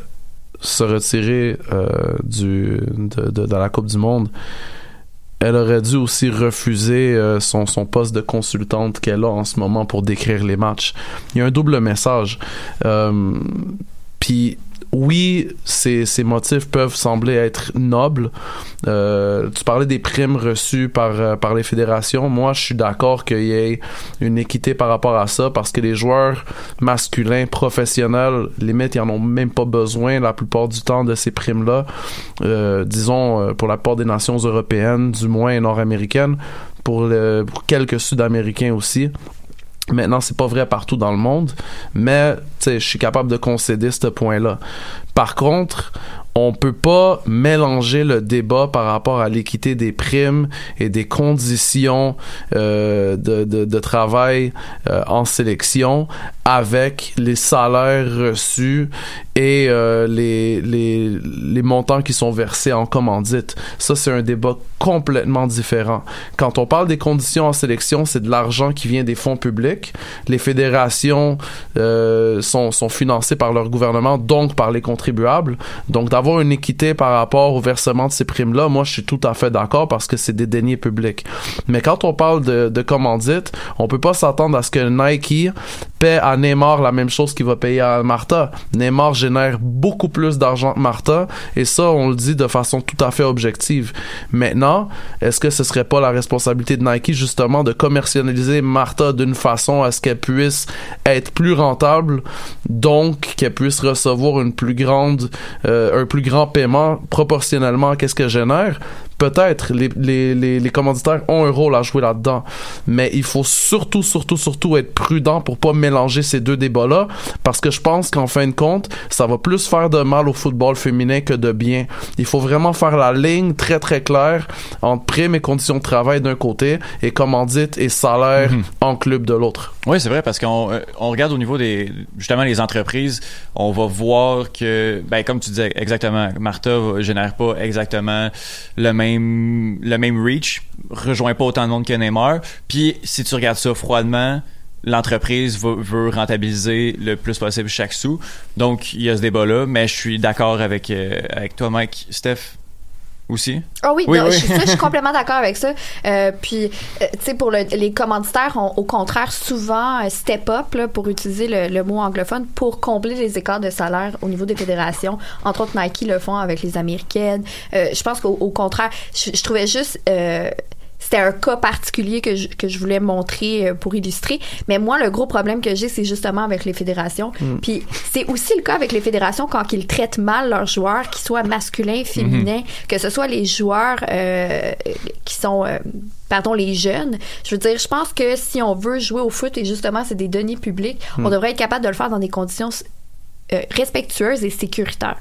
se retirer euh, du de, de, de la Coupe du Monde, elle aurait dû aussi refuser euh, son, son poste de consultante qu'elle a en ce moment pour décrire les matchs. Il y a un double message. Euh, Puis oui, ces, motifs peuvent sembler être nobles. Euh, tu parlais des primes reçues par, euh, par les fédérations. Moi, je suis d'accord qu'il y ait une équité par rapport à ça parce que les joueurs masculins professionnels, limite, ils en ont même pas besoin la plupart du temps de ces primes-là. Euh, disons, euh, pour la plupart des nations européennes, du moins nord-américaines, pour, pour quelques Sud-Américains aussi. Maintenant, c'est pas vrai partout dans le monde, mais je suis capable de concéder ce point-là. Par contre, on peut pas mélanger le débat par rapport à l'équité des primes et des conditions euh, de, de, de travail euh, en sélection avec les salaires reçus et euh, les, les, les montants qui sont versés en commandite. Ça, c'est un débat complètement différent. Quand on parle des conditions en sélection, c'est de l'argent qui vient des fonds publics. Les fédérations euh, sont, sont financées par leur gouvernement, donc par les contribuables. Donc, d'avoir une équité par rapport au versement de ces primes-là, moi, je suis tout à fait d'accord parce que c'est des deniers publics. Mais quand on parle de, de commandite, on peut pas s'attendre à ce que Nike paie à Neymar la même chose qu'il va payer à Martha. Neymar génère beaucoup plus d'argent que Martha et ça, on le dit de façon tout à fait objective. Maintenant, est-ce que ce serait pas la responsabilité de Nike justement de commercialiser Martha d'une façon à ce qu'elle puisse être plus rentable, donc qu'elle puisse recevoir une plus grande, euh, plus grand paiement proportionnellement à qu'est-ce qu'elle génère peut-être les, les, les, les, commanditaires ont un rôle à jouer là-dedans, mais il faut surtout, surtout, surtout être prudent pour pas mélanger ces deux débats-là, parce que je pense qu'en fin de compte, ça va plus faire de mal au football féminin que de bien. Il faut vraiment faire la ligne très très claire entre primes et conditions de travail d'un côté et commandite et salaire Mhm. en club de l'autre. Oui, c'est vrai parce qu'on euh, on regarde au niveau des justement les entreprises, on va voir que ben comme tu disais exactement, Martha génère pas exactement le même le même reach, rejoint pas autant de monde que Neymar. Puis si tu regardes ça froidement, l'entreprise veut rentabiliser le plus possible chaque sou. Donc il y a ce débat là, mais je suis d'accord avec euh, avec toi Mike, Steph? Aussi? Ah oui, Oui, non, oui. Je, suis- ça, je suis complètement d'accord avec ça. Euh, puis, euh, tu sais, pour le- les commanditaires ont au contraire souvent euh, step up, là, pour utiliser le, le mot anglophone, pour combler les écarts de salaire au niveau des fédérations. Entre autres, Nike le font avec les Américaines. Je pense qu'au au contraire, je, je trouvais juste... c'était un cas particulier que je, que je voulais montrer euh, pour illustrer. Mais moi, le gros problème que j'ai, c'est justement avec les fédérations. Mm. Puis c'est aussi le cas avec les fédérations quand ils traitent mal leurs joueurs, qu'ils soient masculins, féminins, que ce soit les joueurs euh, qui sont... euh, pardon, les jeunes. Je veux dire, je pense que si on veut jouer au foot, et justement, c'est des deniers publics, on Mm. devrait être capable de le faire dans des conditions euh, respectueuse et sécuritaire.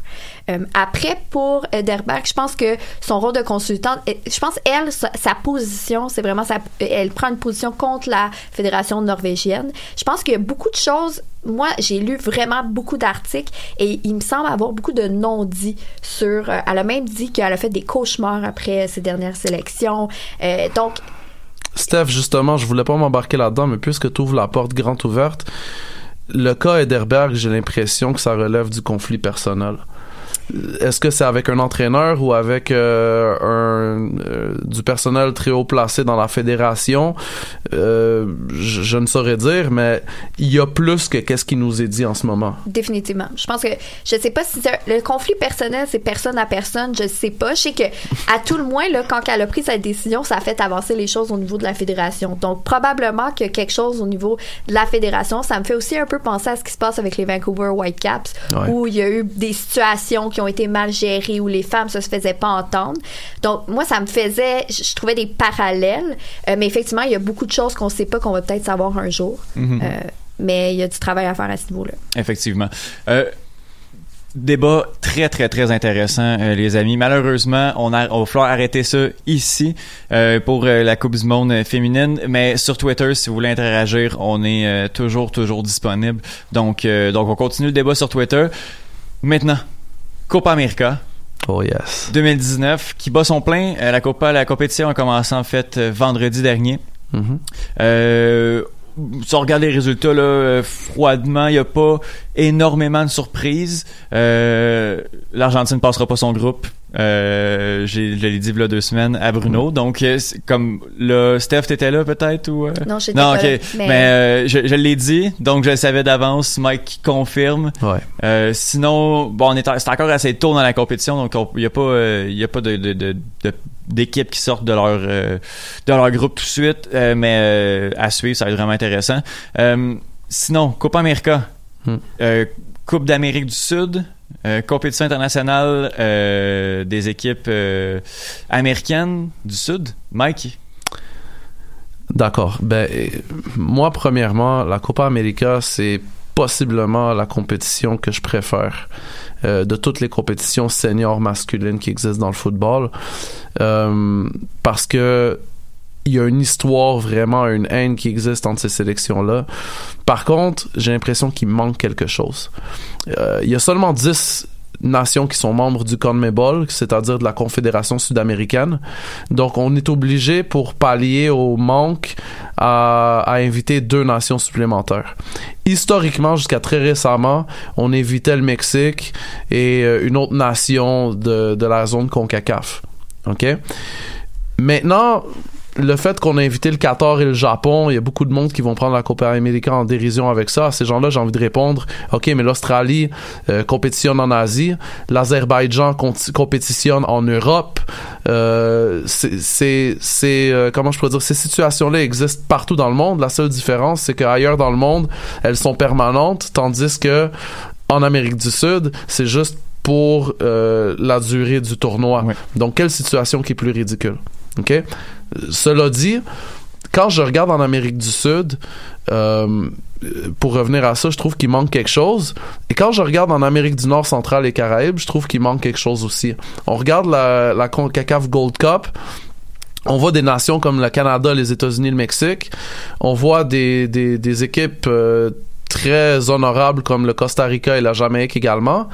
Euh, après, pour Ederberg, je pense que son rôle de consultante, euh, je pense elle, sa, position, c'est vraiment sa, elle prend une position contre la fédération norvégienne. Je pense qu'il y a beaucoup de choses. Moi, j'ai lu vraiment beaucoup d'articles et il me semble avoir beaucoup de non-dits sur. euh, elle a même dit qu'elle a fait des cauchemars après ses dernières sélections. Euh, donc, Steph, justement, je voulais pas m'embarquer là-dedans, mais puisque tu ouvres la porte grande ouverte, le cas Ederberg, j'ai l'impression que ça relève du conflit personnel. Est-ce que c'est avec un entraîneur ou avec euh, un euh, du personnel très haut placé dans la fédération? Euh, je, je ne saurais dire, mais il y a plus que qu'est-ce qui nous est dit en ce moment. Définitivement. Je pense que je sais pas si le conflit personnel c'est personne à personne, je sais pas. Je sais que à tout le moins là quand elle a pris sa décision, ça a fait avancer les choses au niveau de la fédération. Donc probablement que quelque chose au niveau de la fédération, ça me fait aussi un peu penser à ce qui se passe avec les Vancouver Whitecaps Ouais. où il y a eu des situations qui ont été mal gérées où les femmes se faisaient pas entendre. Donc moi ça me faisait je je trouvais des parallèles, Euh, mais effectivement, il y a beaucoup de choses qu'on sait pas qu'on va peut-être savoir un jour. Mhm. Euh, mais il y a du travail à faire à ce niveau-là. Effectivement. Euh, débat très très très intéressant euh, les amis malheureusement on a on va falloir arrêter ça ici euh, pour euh, la coupe du monde féminine mais sur Twitter si vous voulez interagir on est toujours toujours disponible donc donc on continue le débat sur Twitter maintenant Copa América Oh yes 2019 qui bat son plein Euh, la Copa la compétition a commencé en fait euh, vendredi dernier Mhm. euh, si on regarde les résultats là, euh, froidement, il n'y a pas énormément de surprises. Euh, L'Argentine passera pas son groupe. Euh, j'ai- je l'ai dit il y a deux semaines à Bruno. Donc, euh, comme là, Steph, t'étais là peut-être ou euh? Non, j'étais non, pas ok. là, Mais, mais- euh, je, je l'ai dit, donc je le savais d'avance. Mike confirme. Ouais. Euh, sinon, bon, on est, c'est encore assez tôt dans la compétition, donc on- il n'y a pas, euh, il y a pas de, de, de, de- d'équipes qui sortent de leur euh, de leur groupe tout de suite, euh, mais euh, à suivre, ça va être vraiment intéressant. Euh, sinon, Copa América, Hmm. euh, Coupe d'Amérique du Sud, euh, compétition internationale euh, des équipes euh, américaines du Sud. Mike, D'accord. Ben, moi, premièrement, la Copa América, c'est possiblement la compétition que je préfère de toutes les compétitions seniors masculines qui existent dans le football. Parce que il y a une histoire, vraiment une haine qui existe entre ces sélections-là. Par contre, j'ai l'impression qu'il manque quelque chose. Euh, il y a seulement 10 nations qui sont membres du CONMEBOL, c'est-à-dire de la Confédération sud-américaine. Donc, on est obligé, pour pallier au manque, à, inviter deux nations supplémentaires. Historiquement, jusqu'à très récemment, on invitait le Mexique et euh, une autre nation de, de la zone CONCACAF. OK? Maintenant, le fait qu'on a invité le Qatar et le Japon, il y a beaucoup de monde qui vont prendre la Copa América en dérision avec ça. À ces gens-là, j'ai envie de répondre, OK, mais l'Australie euh, compétitionne en Asie, l'Azerbaïdjan compétitionne en Europe. Euh, c'est, euh, comment je pourrais dire, ces situations-là existent partout dans le monde. La seule différence, c'est qu'ailleurs dans le monde, elles sont permanentes, tandis que en Amérique du Sud, c'est juste pour euh, la durée du tournoi. Donc, quelle situation qui est plus ridicule? OK? Cela dit, quand je regarde en Amérique du Sud, euh, pour revenir à ça, je trouve qu'il manque quelque chose. Et quand je regarde en Amérique du Nord, centrale et Caraïbes, je trouve qu'il manque quelque chose aussi. On regarde la, la CONCACAF Gold Cup. On voit des nations comme le Canada, les États-Unis, le Mexique. On voit des, équipes euh, très honorables comme le Costa Rica et la Jamaïque également.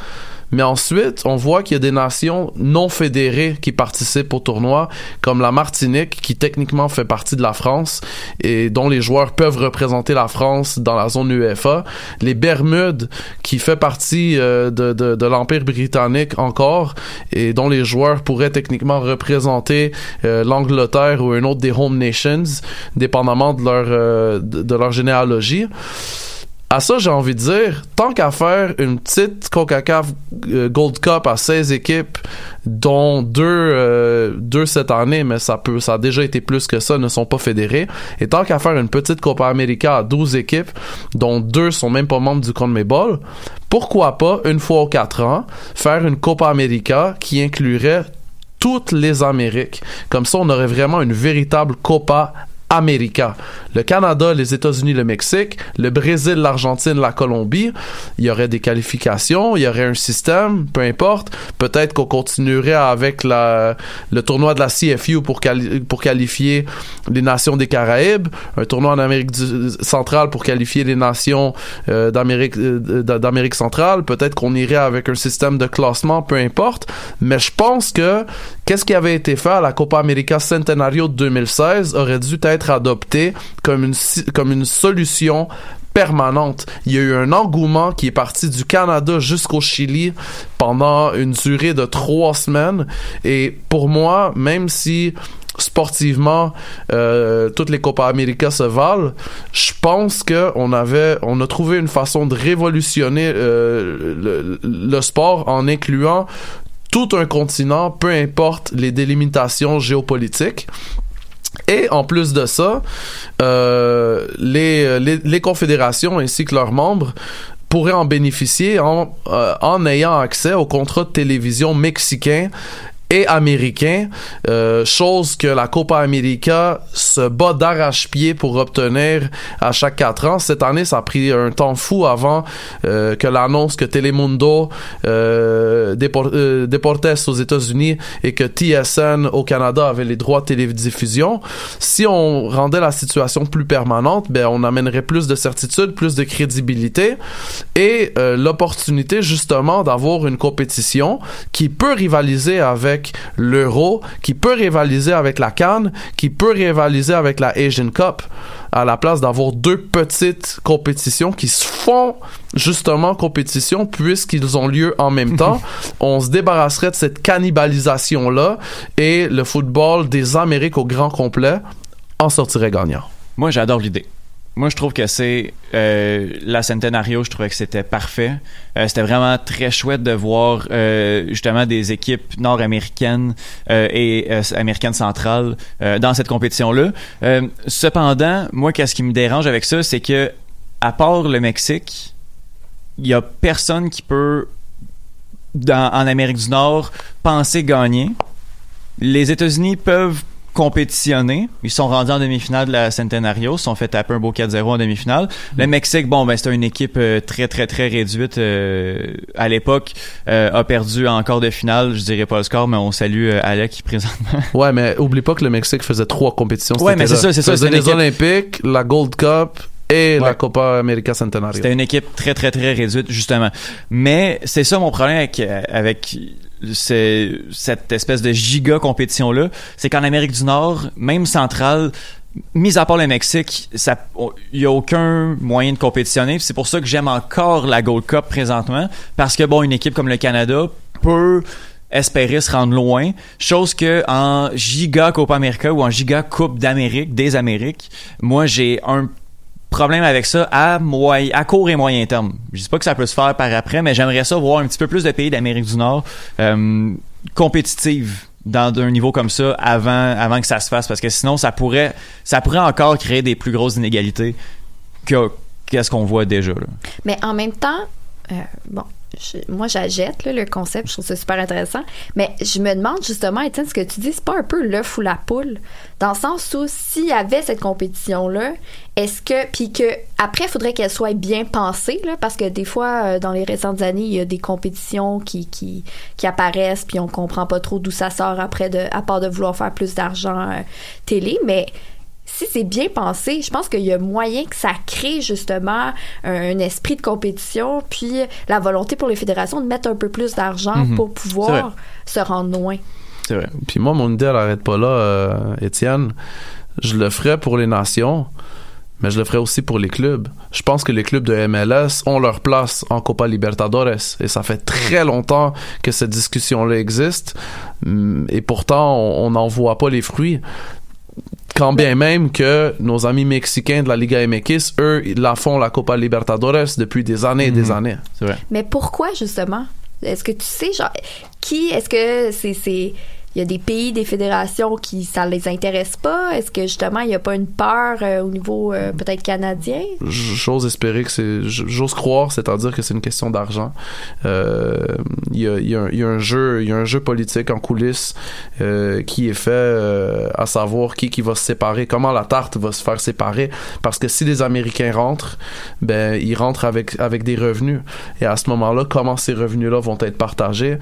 Mais ensuite, on voit qu'il y a des nations non fédérées qui participent au tournoi, comme la Martinique, qui techniquement fait partie de la France et dont les joueurs peuvent représenter la France dans la zone UEFA. Les Bermudes, qui fait partie euh, de, de, l'Empire britannique encore et dont les joueurs pourraient techniquement représenter euh, l'Angleterre ou une autre des Home Nations, dépendamment de leur, euh, de leur généalogie à ça, j'ai envie de dire, tant qu'à faire une petite CONCACAF euh, Gold Cup à 16 équipes, dont deux, euh, deux cette année, mais ça peut, ça a déjà été plus que ça, ne sont pas fédérés. Et tant qu'à faire une petite Copa América à 12 équipes, dont deux sont même pas membres du CONMEBOL, pourquoi pas, une fois aux quatre ans, faire une Copa América qui inclurait toutes les Amériques? Comme ça, on aurait vraiment une véritable Copa América. Le Canada, les États-Unis, le Mexique, le Brésil, l'Argentine, la Colombie. Il y aurait des qualifications, il y aurait un système, peu importe. Peut-être qu'on continuerait avec le tournoi de la CFU pour, pour qualifier les nations des Caraïbes, un tournoi en Amérique centrale pour qualifier les nations euh, d'Amérique euh, d'Amérique centrale. Peut-être qu'on irait avec un système de classement, peu importe. Mais je pense que qu'est-ce qui avait été fait à la Copa América Centenario de 2016 aurait dû être adopté comme une, comme une solution permanente. Il y a eu un engouement qui est parti du Canada jusqu'au Chili pendant une durée de trois semaines. Et pour moi, même si sportivement euh, toutes les Copa América se valent, je pense que on avait, on a trouvé une façon de révolutionner euh, le, le, sport en incluant tout un continent, peu importe les délimitations géopolitiques. Et en plus de ça, euh, les, les, confédérations ainsi que leurs membres pourraient en bénéficier en, euh, ayant accès aux contrats de télévision mexicains et américain, euh, chose que la Copa América se bat d'arrache-pied pour obtenir à chaque quatre ans. Cette année, ça a pris un temps fou avant euh, que l'annonce que Telemundo euh, euh aux États-Unis et que TSN au Canada avait les droits de télédiffusion. Si on rendait la situation plus permanente, ben on amènerait plus de certitude, plus de crédibilité et euh, l'opportunité justement d'avoir une compétition qui peut rivaliser avec l'Euro, qui peut rivaliser avec la Cannes, qui peut rivaliser avec la Asian Cup, à la place d'avoir deux petites compétitions qui se font justement compétition puisqu'ils ont lieu en même temps. On se débarrasserait de cette cannibalisation-là et le football des Amériques au grand complet en sortirait gagnant. Moi, j'adore l'idée. Moi, je trouve que c'est euh, la Centenario. Je trouvais que c'était parfait. Euh, c'était vraiment très chouette de voir euh, justement des équipes nord-américaines et américaines centrales dans cette compétition-là. cependant, moi, qu'est-ce qui me dérange avec ça, c'est que à part le Mexique, il y a personne qui peut en Amérique du Nord penser gagner. Les États-Unis peuvent compétitionner. Ils sont rendus en demi-finale de la Centenario, Ils sont fait taper un beau 4-0 en demi-finale. Le Mexique, bon, ben c'était une équipe euh, très très très réduite euh, à l'époque, euh, a perdu encore de finale. Je dirais pas le score, mais on salue Alec présentement. Ouais, mais oublie pas que le Mexique faisait trois compétitions. Ouais, mais c'est ça, c'est ça. les Olympiques, la Gold Cup et la Ouais. Copa América Centenario. C'était une équipe très, très, très réduite, justement. Mais c'est ça mon problème avec, avec c'est- cette espèce de giga compétition-là. C'est qu'en Amérique du Nord, même centrale, mis à part le Mexique, il y a aucun moyen de compétitionner. C'est pour ça que j'aime encore la Gold Cup présentement. Parce que, bon, une équipe comme le Canada peut espérer se rendre loin, chose que en giga Copa América ou en giga Coupe d'Amérique, des Amériques, moi j'ai un problème avec ça à à court et moyen terme. Je dis pas que ça peut se faire par après, mais j'aimerais ça voir un petit peu plus de pays d'Amérique du Nord euh, dans un niveau comme ça avant avant que ça se fasse parce que sinon ça pourrait ça pourrait encore créer des plus grosses inégalités que qu'est-ce qu'on voit déjà. Mais en même temps, euh, bon, je- moi, j'achète le concept, je trouve ça super intéressant. Mais je me demande justement, Étienne, ce que tu dis, c'est pas un peu l'œuf ou la poule? Dans le sens où s'il y avait cette compétition-là, est-ce que. Puis que après, il faudrait qu'elle soit bien pensée, là, parce que des fois, euh, dans les récentes années, il y a des compétitions qui, qui, qui apparaissent, puis on comprend pas trop d'où ça sort après, de, à part de vouloir faire plus d'argent euh, télé. Mais si c'est bien pensé, je pense qu'il y a moyen que ça crée justement un, un esprit de compétition, puis la volonté pour les fédérations de mettre un peu plus d'argent Mhm. pour pouvoir se rendre loin. C'est vrai. Puis moi, mon idée, elle arrête pas là, euh, Étienne. Je le ferais pour les nations, mais je le ferais aussi pour les clubs. Je pense que les clubs de MLS ont leur place en Copa Libertadores. Et ça fait très longtemps que cette discussion-là existe. Hum, Et pourtant, on n'en voit pas les fruits. Quand bien même que nos amis mexicains de la Liga MX, eux, ils la font la Copa Libertadores depuis des années et des années. C'est vrai. Mais pourquoi justement? Est-ce que tu sais, genre, qui, est-ce que c'est, c'est, il y a des pays, des fédérations qui ça les intéresse pas? Est-ce que justement il n'y a pas une peur euh, au niveau euh, peut-être canadien? J'ose espérer que c'est, j'ose croire, c'est-à-dire que c'est une question d'argent. Euh, Il y, a, un- jeu, il y a un jeu politique en coulisses qui est fait à savoir qui qui va se séparer, comment la tarte va se faire séparer, parce que si les Américains rentrent, ben ils rentrent avec avec des revenus, et à ce moment-là, comment ces revenus-là vont être partagés,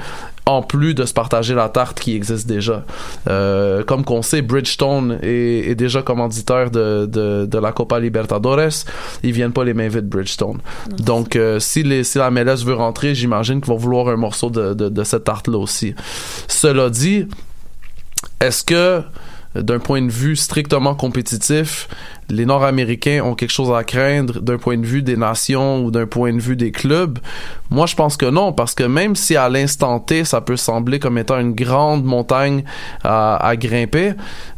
en plus de se partager la tarte qui existe déjà. Euh, comme qu'on sait, Bridgestone est, est déjà commanditaire de, de, de la Copa Libertadores. Ils viennent pas les mains vides, Bridgestone. Donc, euh, si, les, si la MLS veut rentrer, j'imagine qu'ils vont vouloir un morceau de, de, de cette tarte-là aussi. Cela dit, est-ce que d'un point de vue strictement compétitif, les Nord-Américains ont quelque chose à craindre d'un point de vue des nations ou d'un point de vue des clubs? Moi, je pense que non, parce que même si à l'instant T, ça peut sembler comme étant une grande montagne à, grimper,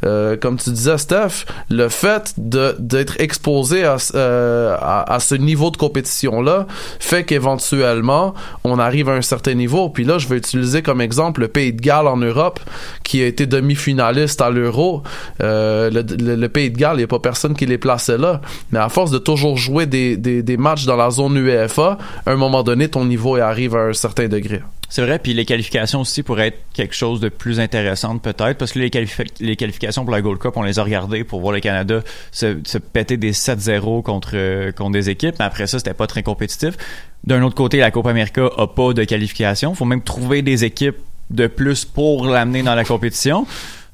euh, comme tu disais, Steph, le fait d'être exposé à, ce- euh, à, ce niveau de compétition-là fait qu'éventuellement, on arrive à un certain niveau. Puis là, je vais utiliser comme exemple le Pays de Galles en Europe, qui a été demi-finaliste à l'Euro. Euh, le, le- le Pays de Galles, il n'y a pas personne qui les plaçait là. Mais à force de toujours jouer des, matchs dans la zone UEFA, à un moment donné, ton niveau arrive à un certain degré. C'est vrai, puis les qualifications aussi pourraient être quelque chose de plus intéressant peut-être, parce que les, qualifi- les qualifications pour la Gold Cup, on les a regardées pour voir le Canada se, péter des 7-0 contre, euh, contre des équipes, mais après ça, c'était pas très compétitif. D'un autre côté, la Coupe América a pas de qualification. faut même trouver des équipes de plus pour l'amener dans la compétition.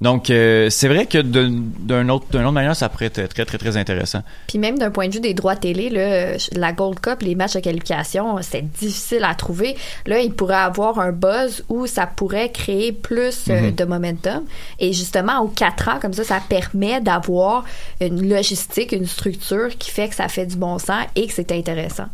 Donc, euh, c'est vrai que d'un d'un autre, d'une autre manière, ça pourrait être très, très, très intéressant. Puis même d'un point de vue des droits télé, là, la Gold Cup, les matchs de qualification, c'est difficile à trouver. Là, il pourrait avoir un buzz où ça pourrait créer plus euh, Mhm. de momentum. Et justement, aux quatre ans, comme ça, ça permet d'avoir une logistique, une structure qui fait que ça fait du bon sens et que c'est intéressant.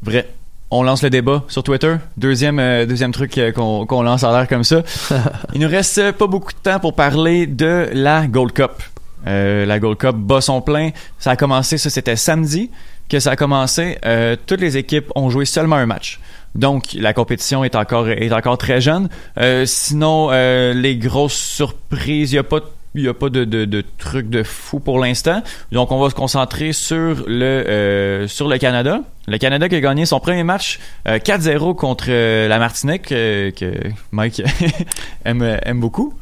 Vrai. On lance le débat sur Twitter. Deuxième, euh, deuxième truc euh, qu'on qu'on lance en l'air comme ça. Il nous reste euh, pas beaucoup de temps pour parler de la Gold Cup. Euh, la Gold Cup bat son plein. Ça a commencé, ça c'était samedi que ça a commencé. Toutes les équipes ont joué seulement un match. Donc la compétition est encore est encore très jeune. Sinon les grosses surprises, il y a pas il y a pas de, de, de trucs de fou pour l'instant. Donc on va se concentrer sur le euh, sur le Canada. Le Canada qui a gagné son premier match euh, 4-0 contre euh, la Martinique euh, que Mike aime aime beaucoup.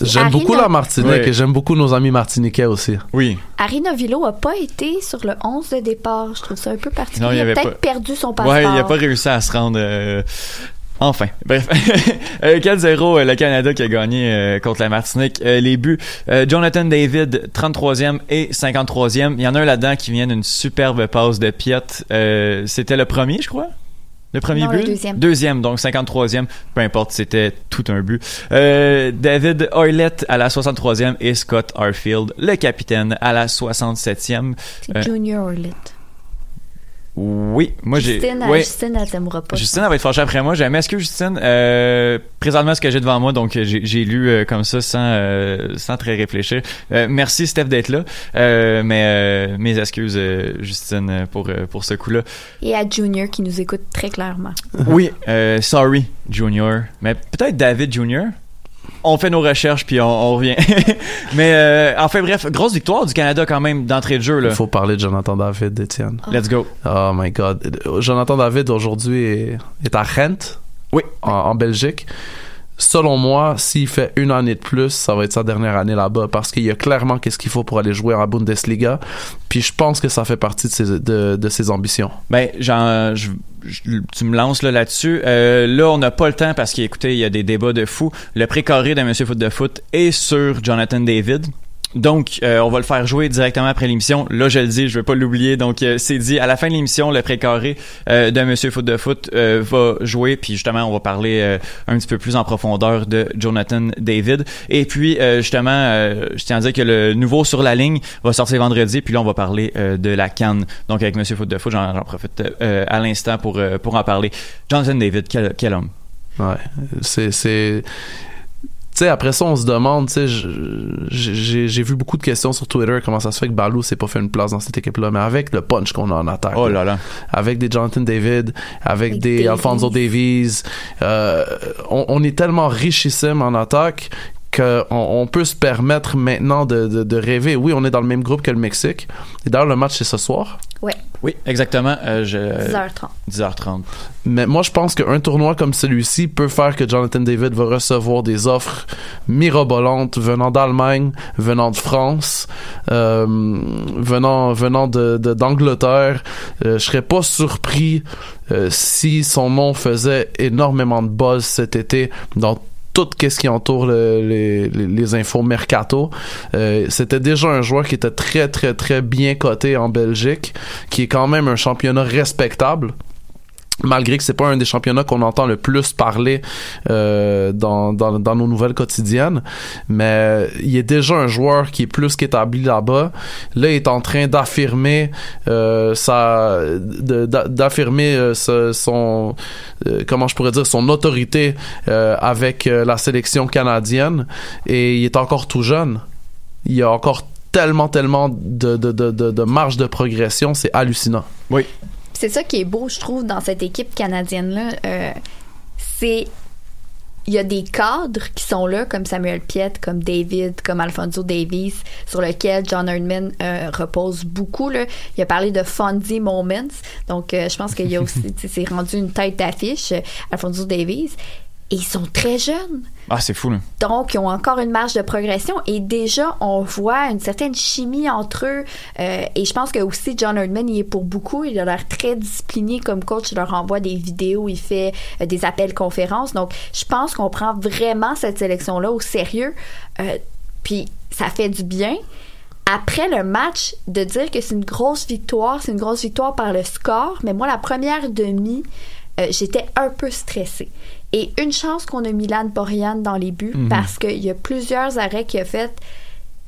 J'aime Harry beaucoup n'a- la Martinique Ouais. et j'aime beaucoup nos amis martiniquais aussi. Oui. Arina Villo a pas été sur le 11 de départ. Je trouve ça un peu particulier. Non, il a peut-être pas- perdu son passeport. Ouais, il a pas réussi à se rendre euh, Enfin, bref. Euh, 4-0, euh, le Canada qui a gagné euh, contre la Martinique. Euh, les buts, euh, Jonathan David, 33e et 53e. Il y en a un là-dedans qui vient d'une superbe passe de Piet. Euh, C'était le premier, je crois? Le premier Non, le but? deuxième. Deuxième, donc 53e. Peu importe, c'était tout un but. Euh, David Oilette à la 63e et Scott Arfield, le capitaine, à la 67e. C'est Euh, Junior Orlet. Oui, moi j'ai... Justine, elle- ouais. Justine, elle t'aimera pas. Justine, elle va être fâchée après moi. J'ai que Justine. Euh, présentement, ce que j'ai devant moi, donc j'ai lu euh, comme ça sans, euh, sans très réfléchir. Euh, merci, Steph, d'être là. Euh, mais euh, mes excuses, euh, Justine, euh, pour, euh, pour ce coup-là. Et à Junior qui nous écoute très clairement. Oui, euh, sorry, Junior. Mais peut-être David Junior. On fait nos recherches puis on, on revient. mais euh, enfin bref, grosse victoire du Canada quand même d'entrée de jeu. Là. Il faut parler de Jonathan David, Étienne. Let's go. Oh my God. Jonathan David aujourd'hui est, est à Rent, Oui. en, en Belgique. Selon moi, s'il fait une année de plus, ça va être sa dernière année là-bas parce qu'il y a clairement qu'est-ce qu'il faut pour aller jouer en Bundesliga. Puis je pense que ça fait partie de ses, ambitions. Ben, tu me lances là là-dessus. Euh, là, on n'a pas le temps parce qu'écoutez, il y a des débats de fou. Le précaré de Monsieur Foot de Foot est sur Jonathan David. Donc, euh, on va le faire jouer directement après l'émission. Là, je le dis, je vais pas l'oublier. Donc, euh, c'est dit. À la fin de l'émission, le précaré euh, de Monsieur Foot de Foot euh, va jouer. Puis justement, on va parler un petit peu plus en profondeur de Jonathan David. Et puis, justement, je tiens à dire que le nouveau sur la ligne va sortir vendredi. Puis là, on va parler de la canne. Donc, avec Monsieur Foot de Foot, j'en profite à l'instant pour pour en parler. Jonathan David, quel, quel homme? Ouais, c'est c'est sais après ça on se demande tu sais j'ai j'ai vu beaucoup de questions sur Twitter comment ça se fait que Balou s'est pas fait une place dans cette équipe là mais avec le punch qu'on a en attaque Oh là là. avec des Jonathan David avec Avec des Davies. Alfonso Davies euh, on, on est tellement richissime en attaque qu'on on peut se permettre maintenant de, de, de rêver. Oui, on est dans le même groupe que le Mexique. Et d'ailleurs, le match, c'est ce soir. Ouais, Oui, exactement. Euh, je, 10h30. 10h30. Mais moi, je pense qu'un tournoi comme celui-ci peut faire que Jonathan David va recevoir des offres mirobolantes venant d'Allemagne, venant de France, euh, venant venant de de- d'Angleterre. Euh, je serais pas surpris euh, si son nom faisait énormément de buzz cet été dans tout ce qui entoure le- les, infos mercato. Euh, C'était déjà un joueur qui était très très très bien coté en Belgique, qui est quand même un championnat respectable malgré que c'est pas un des championnats qu'on entend le plus parler euh, dans, dans, nos nouvelles quotidiennes mais il est déjà un joueur qui est plus qu'établi là-bas. Là il est en train d'affirmer euh, d'affirmer euh, son euh, comment je pourrais dire son autorité avec la sélection canadienne. Et il est encore tout jeune. Il y a encore tellement tellement de, de, de, de marge de progression. C'est hallucinant. Oui. C'est ça qui est beau, je trouve, dans cette équipe canadienne-là. Euh, c'est. Il y a des cadres qui sont là, comme Samuel Piette, comme David, comme Alfonso Davies, sur lequel John Herdman euh, repose beaucoup. Là. Il a parlé de Fonzie Moments. Donc, euh, je pense qu'il y a aussi. c'est rendu une tête d'affiche, Alfonso Davies. Et ils sont très jeunes. Ah, c'est fou, là. Donc, ils ont encore une marge de progression et déjà, on voit une certaine chimie entre eux. Euh, et je pense que aussi John Herdman, il est pour beaucoup. Il a l'air très discipliné comme coach. Il leur envoie des vidéos, il fait euh, des appels conférences. Donc, je pense qu'on prend vraiment cette sélection-là au sérieux. Euh, puis, ça fait du bien. Après le match, de dire que c'est une grosse victoire, c'est une grosse victoire par le score. Mais moi, la première demi, j'étais un peu stressée. Et une chance qu'on a Milan Borian dans les buts Mhm. parce qu'il y a plusieurs arrêts qu'il a fait.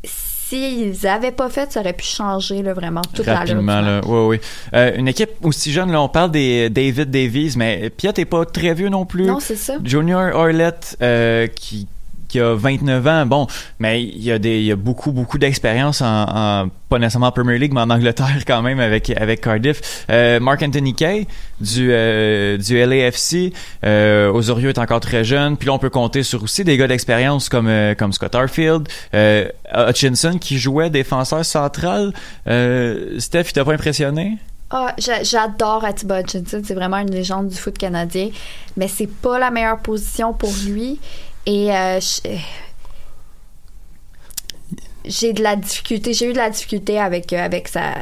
S'ils n'avaient pas fait, ça aurait pu changer là, vraiment tout à l'heure. Rapidement, là. Oui, oui. Euh, une équipe aussi jeune, là, on parle des David Davies, mais Piet est pas très vieux non plus. Non, c'est ça. Junior Orlett, euh, qui, qui a 29 ans, bon, mais il y a, des, il y a beaucoup, beaucoup d'expérience en, pas nécessairement en Premier League, mais en Angleterre quand même avec, avec Cardiff. Euh, Mark Anthony Kay du, euh, du LAFC, euh, Osorio est encore très jeune, puis là on peut compter sur aussi des gars d'expérience comme, euh, comme Scott Arfield, Hutchinson qui jouait défenseur central. Steph, il t'a pas impressionné? Ah, j'a- j'adore Atiba Hutchinson, c'est vraiment une légende du foot canadien, mais c'est pas la meilleure position pour lui. Et euh, je- j'ai de la difficulté, j'ai eu de la difficulté avec euh, avec sa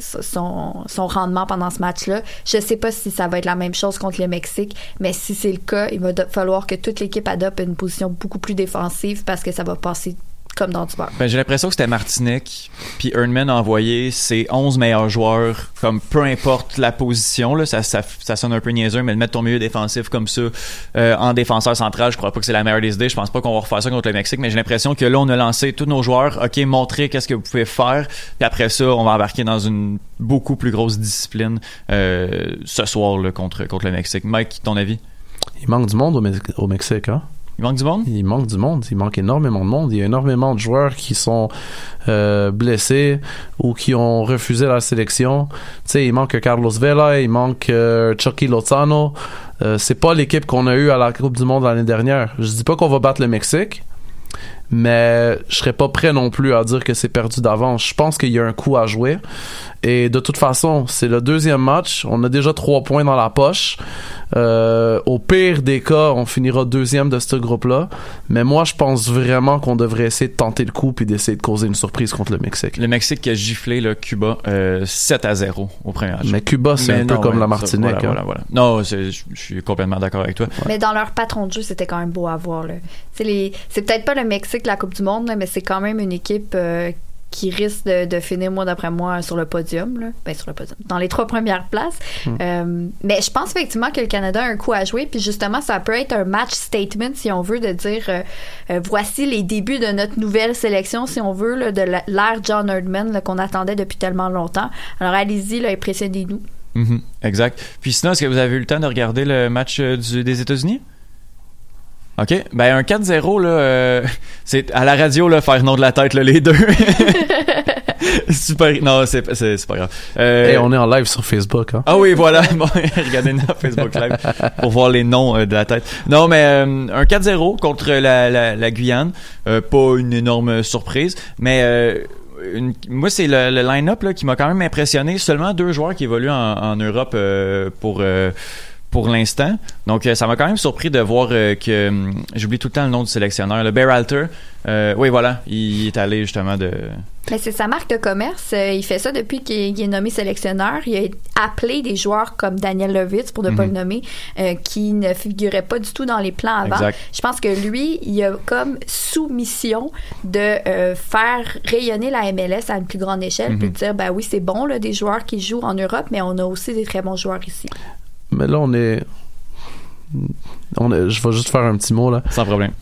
son, son rendement pendant ce match-là. Je sais pas si ça va être la même chose contre le Mexique, mais si c'est le cas, il va falloir que toute l'équipe adopte une position beaucoup plus défensive parce que ça va passer comme dans du beurre. Ben, j'ai l'impression que c'était Martinique, puis Erdman a envoyé ses 11 meilleurs joueurs, comme peu importe la position, là, ça, ça, ça sonne un peu niaiseux, mais de mettre ton milieu défensif comme ça euh, en défenseur central, je crois pas que c'est la meilleure des idées. Je pense pas qu'on va refaire ça contre le Mexique, mais j'ai l'impression que là, on a lancé tous nos joueurs, OK, montrez qu'est-ce que vous pouvez faire, puis après ça, on va embarquer dans une beaucoup plus grosse discipline euh, ce soir là, contre, contre le Mexique. Mike, ton avis? Il manque du monde au, au Mexique, hein? Il manque du monde? Il manque du monde. Il manque énormément de monde. Il y a énormément de joueurs qui sont euh, blessés ou qui ont refusé la sélection. Tu sais, il manque Carlos Vela, il manque euh, Chucky Lozano. Euh, c'est pas l'équipe qu'on a eue à la Coupe du Monde l'année dernière. Je dis pas qu'on va battre le Mexique, mais je serais pas prêt non plus à dire que c'est perdu d'avance. Je pense qu'il y a un coup à jouer. Et de toute façon, c'est le deuxième match. On a déjà trois points dans la poche. Euh, au pire des cas, on finira deuxième de ce groupe-là. Mais moi, je pense vraiment qu'on devrait essayer de tenter le coup puis d'essayer de causer une surprise contre le Mexique. Le Mexique qui a giflé là, Cuba euh, 7 à 0 au premier match. Mais Cuba, c'est un peu comme la ça, Martinique. voilà, hein. voilà, voilà. Non, je suis complètement d'accord avec toi. Mais dans leur patron de jeu, c'était quand même beau à voir. là. C'est les- c'est peut-être pas le Mexique, la Coupe du Monde, là, mais c'est quand même une équipe euh, qui risque de, de finir, moi, d'après moi, sur le podium. Là. Ben, sur le podium. Dans les trois premières places. Hmm. Euh, mais je pense effectivement que le Canada a un coup à jouer. Puis justement, ça peut être un match statement, si on veut, de dire euh, voici les débuts de notre nouvelle sélection, si on veut, là, de l'ère John Erdman là, qu'on attendait depuis tellement longtemps. Alors allez-y, impressionnez-nous. Mhm, exact. Puis sinon, est-ce que vous avez eu le temps de regarder le match du- des États-Unis? OK? Ben, un 4-0, là, euh, c'est à la radio, là, faire nom de la tête, là, les deux. Super. Non, c'est c'est- c'est pas grave. Euh, Hey, on est en live sur Facebook. Hein. Ah oui, voilà. Bon, regardez notre Facebook Live pour voir les noms euh, de la tête. Non, mais euh, un 4-0 contre la, la, la Guyane. Euh, pas une énorme surprise, mais euh, une- moi, c'est le, le line-up là, qui m'a quand même impressionné. Seulement deux joueurs qui évoluent en, en Europe euh, pour... euh, pour l'instant. Donc, euh, ça m'a quand même surpris de voir euh, que... hum, J'oublie tout le temps le nom du sélectionneur. Le Berhalter. Euh, oui, voilà. Il est allé justement de... Mais c'est sa marque de commerce. Euh, il fait ça depuis qu'il est- qu'il est nommé sélectionneur. Il a appelé des joueurs comme Daniel Levitz, pour ne pas Mhm. le nommer, euh, qui ne figuraient pas du tout dans les plans avant. Exact. Je pense que lui, il a comme sous-mission de euh, faire rayonner la MLS à une plus grande échelle, Mhm. puis de dire, ben oui, c'est bon, là, des joueurs qui jouent en Europe, mais on a aussi des très bons joueurs ici. Mais là, on est. On est- Je vais juste faire un petit mot là. Sans problème.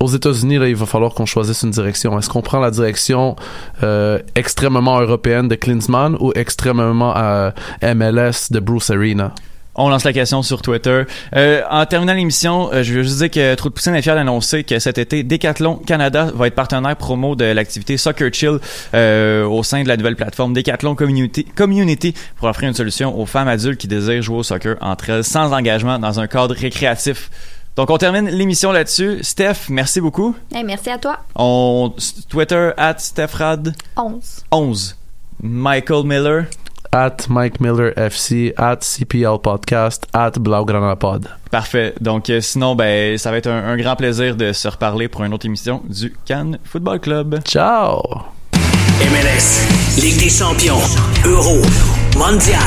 Aux États-Unis, là, il va falloir qu'on choisisse une direction. Est-ce qu'on prend la direction euh, extrêmement européenne de Klinsmann ou extrêmement euh, MLS de Bruce Arena? On lance la question sur Twitter. Euh, en terminant l'émission, euh, je veux juste dire que Trop de Poutine est fier d'annoncer que cet été, Decathlon Canada va être partenaire promo de l'activité Soccer Chill euh, au sein de la nouvelle plateforme Decathlon Community, Community pour offrir une solution aux femmes adultes qui désirent jouer au soccer entre elles sans engagement dans un cadre récréatif. Donc on termine l'émission là-dessus. Steph, merci beaucoup. Hey, merci à toi. On Twitter at StephRad 11. 11. Michael Miller. At Mike Miller FC, at CPL Podcast, at Blaugrana Pod. Parfait. Donc, euh, sinon, ben, ça va être un, un grand plaisir de se reparler pour une autre émission du Cannes Football Club. Ciao! MLS, Ligue des champions, Euro, Mondial.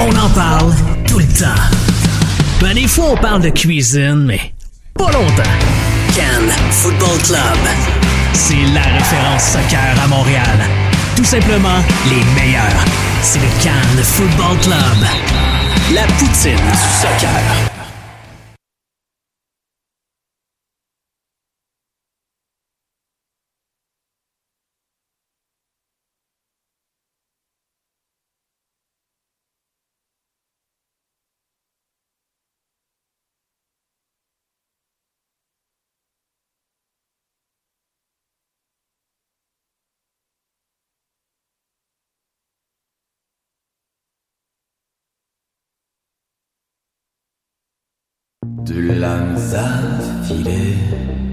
On en parle tout le temps. Ben, des fois, on parle de cuisine, mais pas longtemps. Cannes Football Club. C'est la référence soccer à Montréal. Tout simplement les meilleurs. C'est le Cannes Football Club. La poutine du soccer. de l'âme affilée.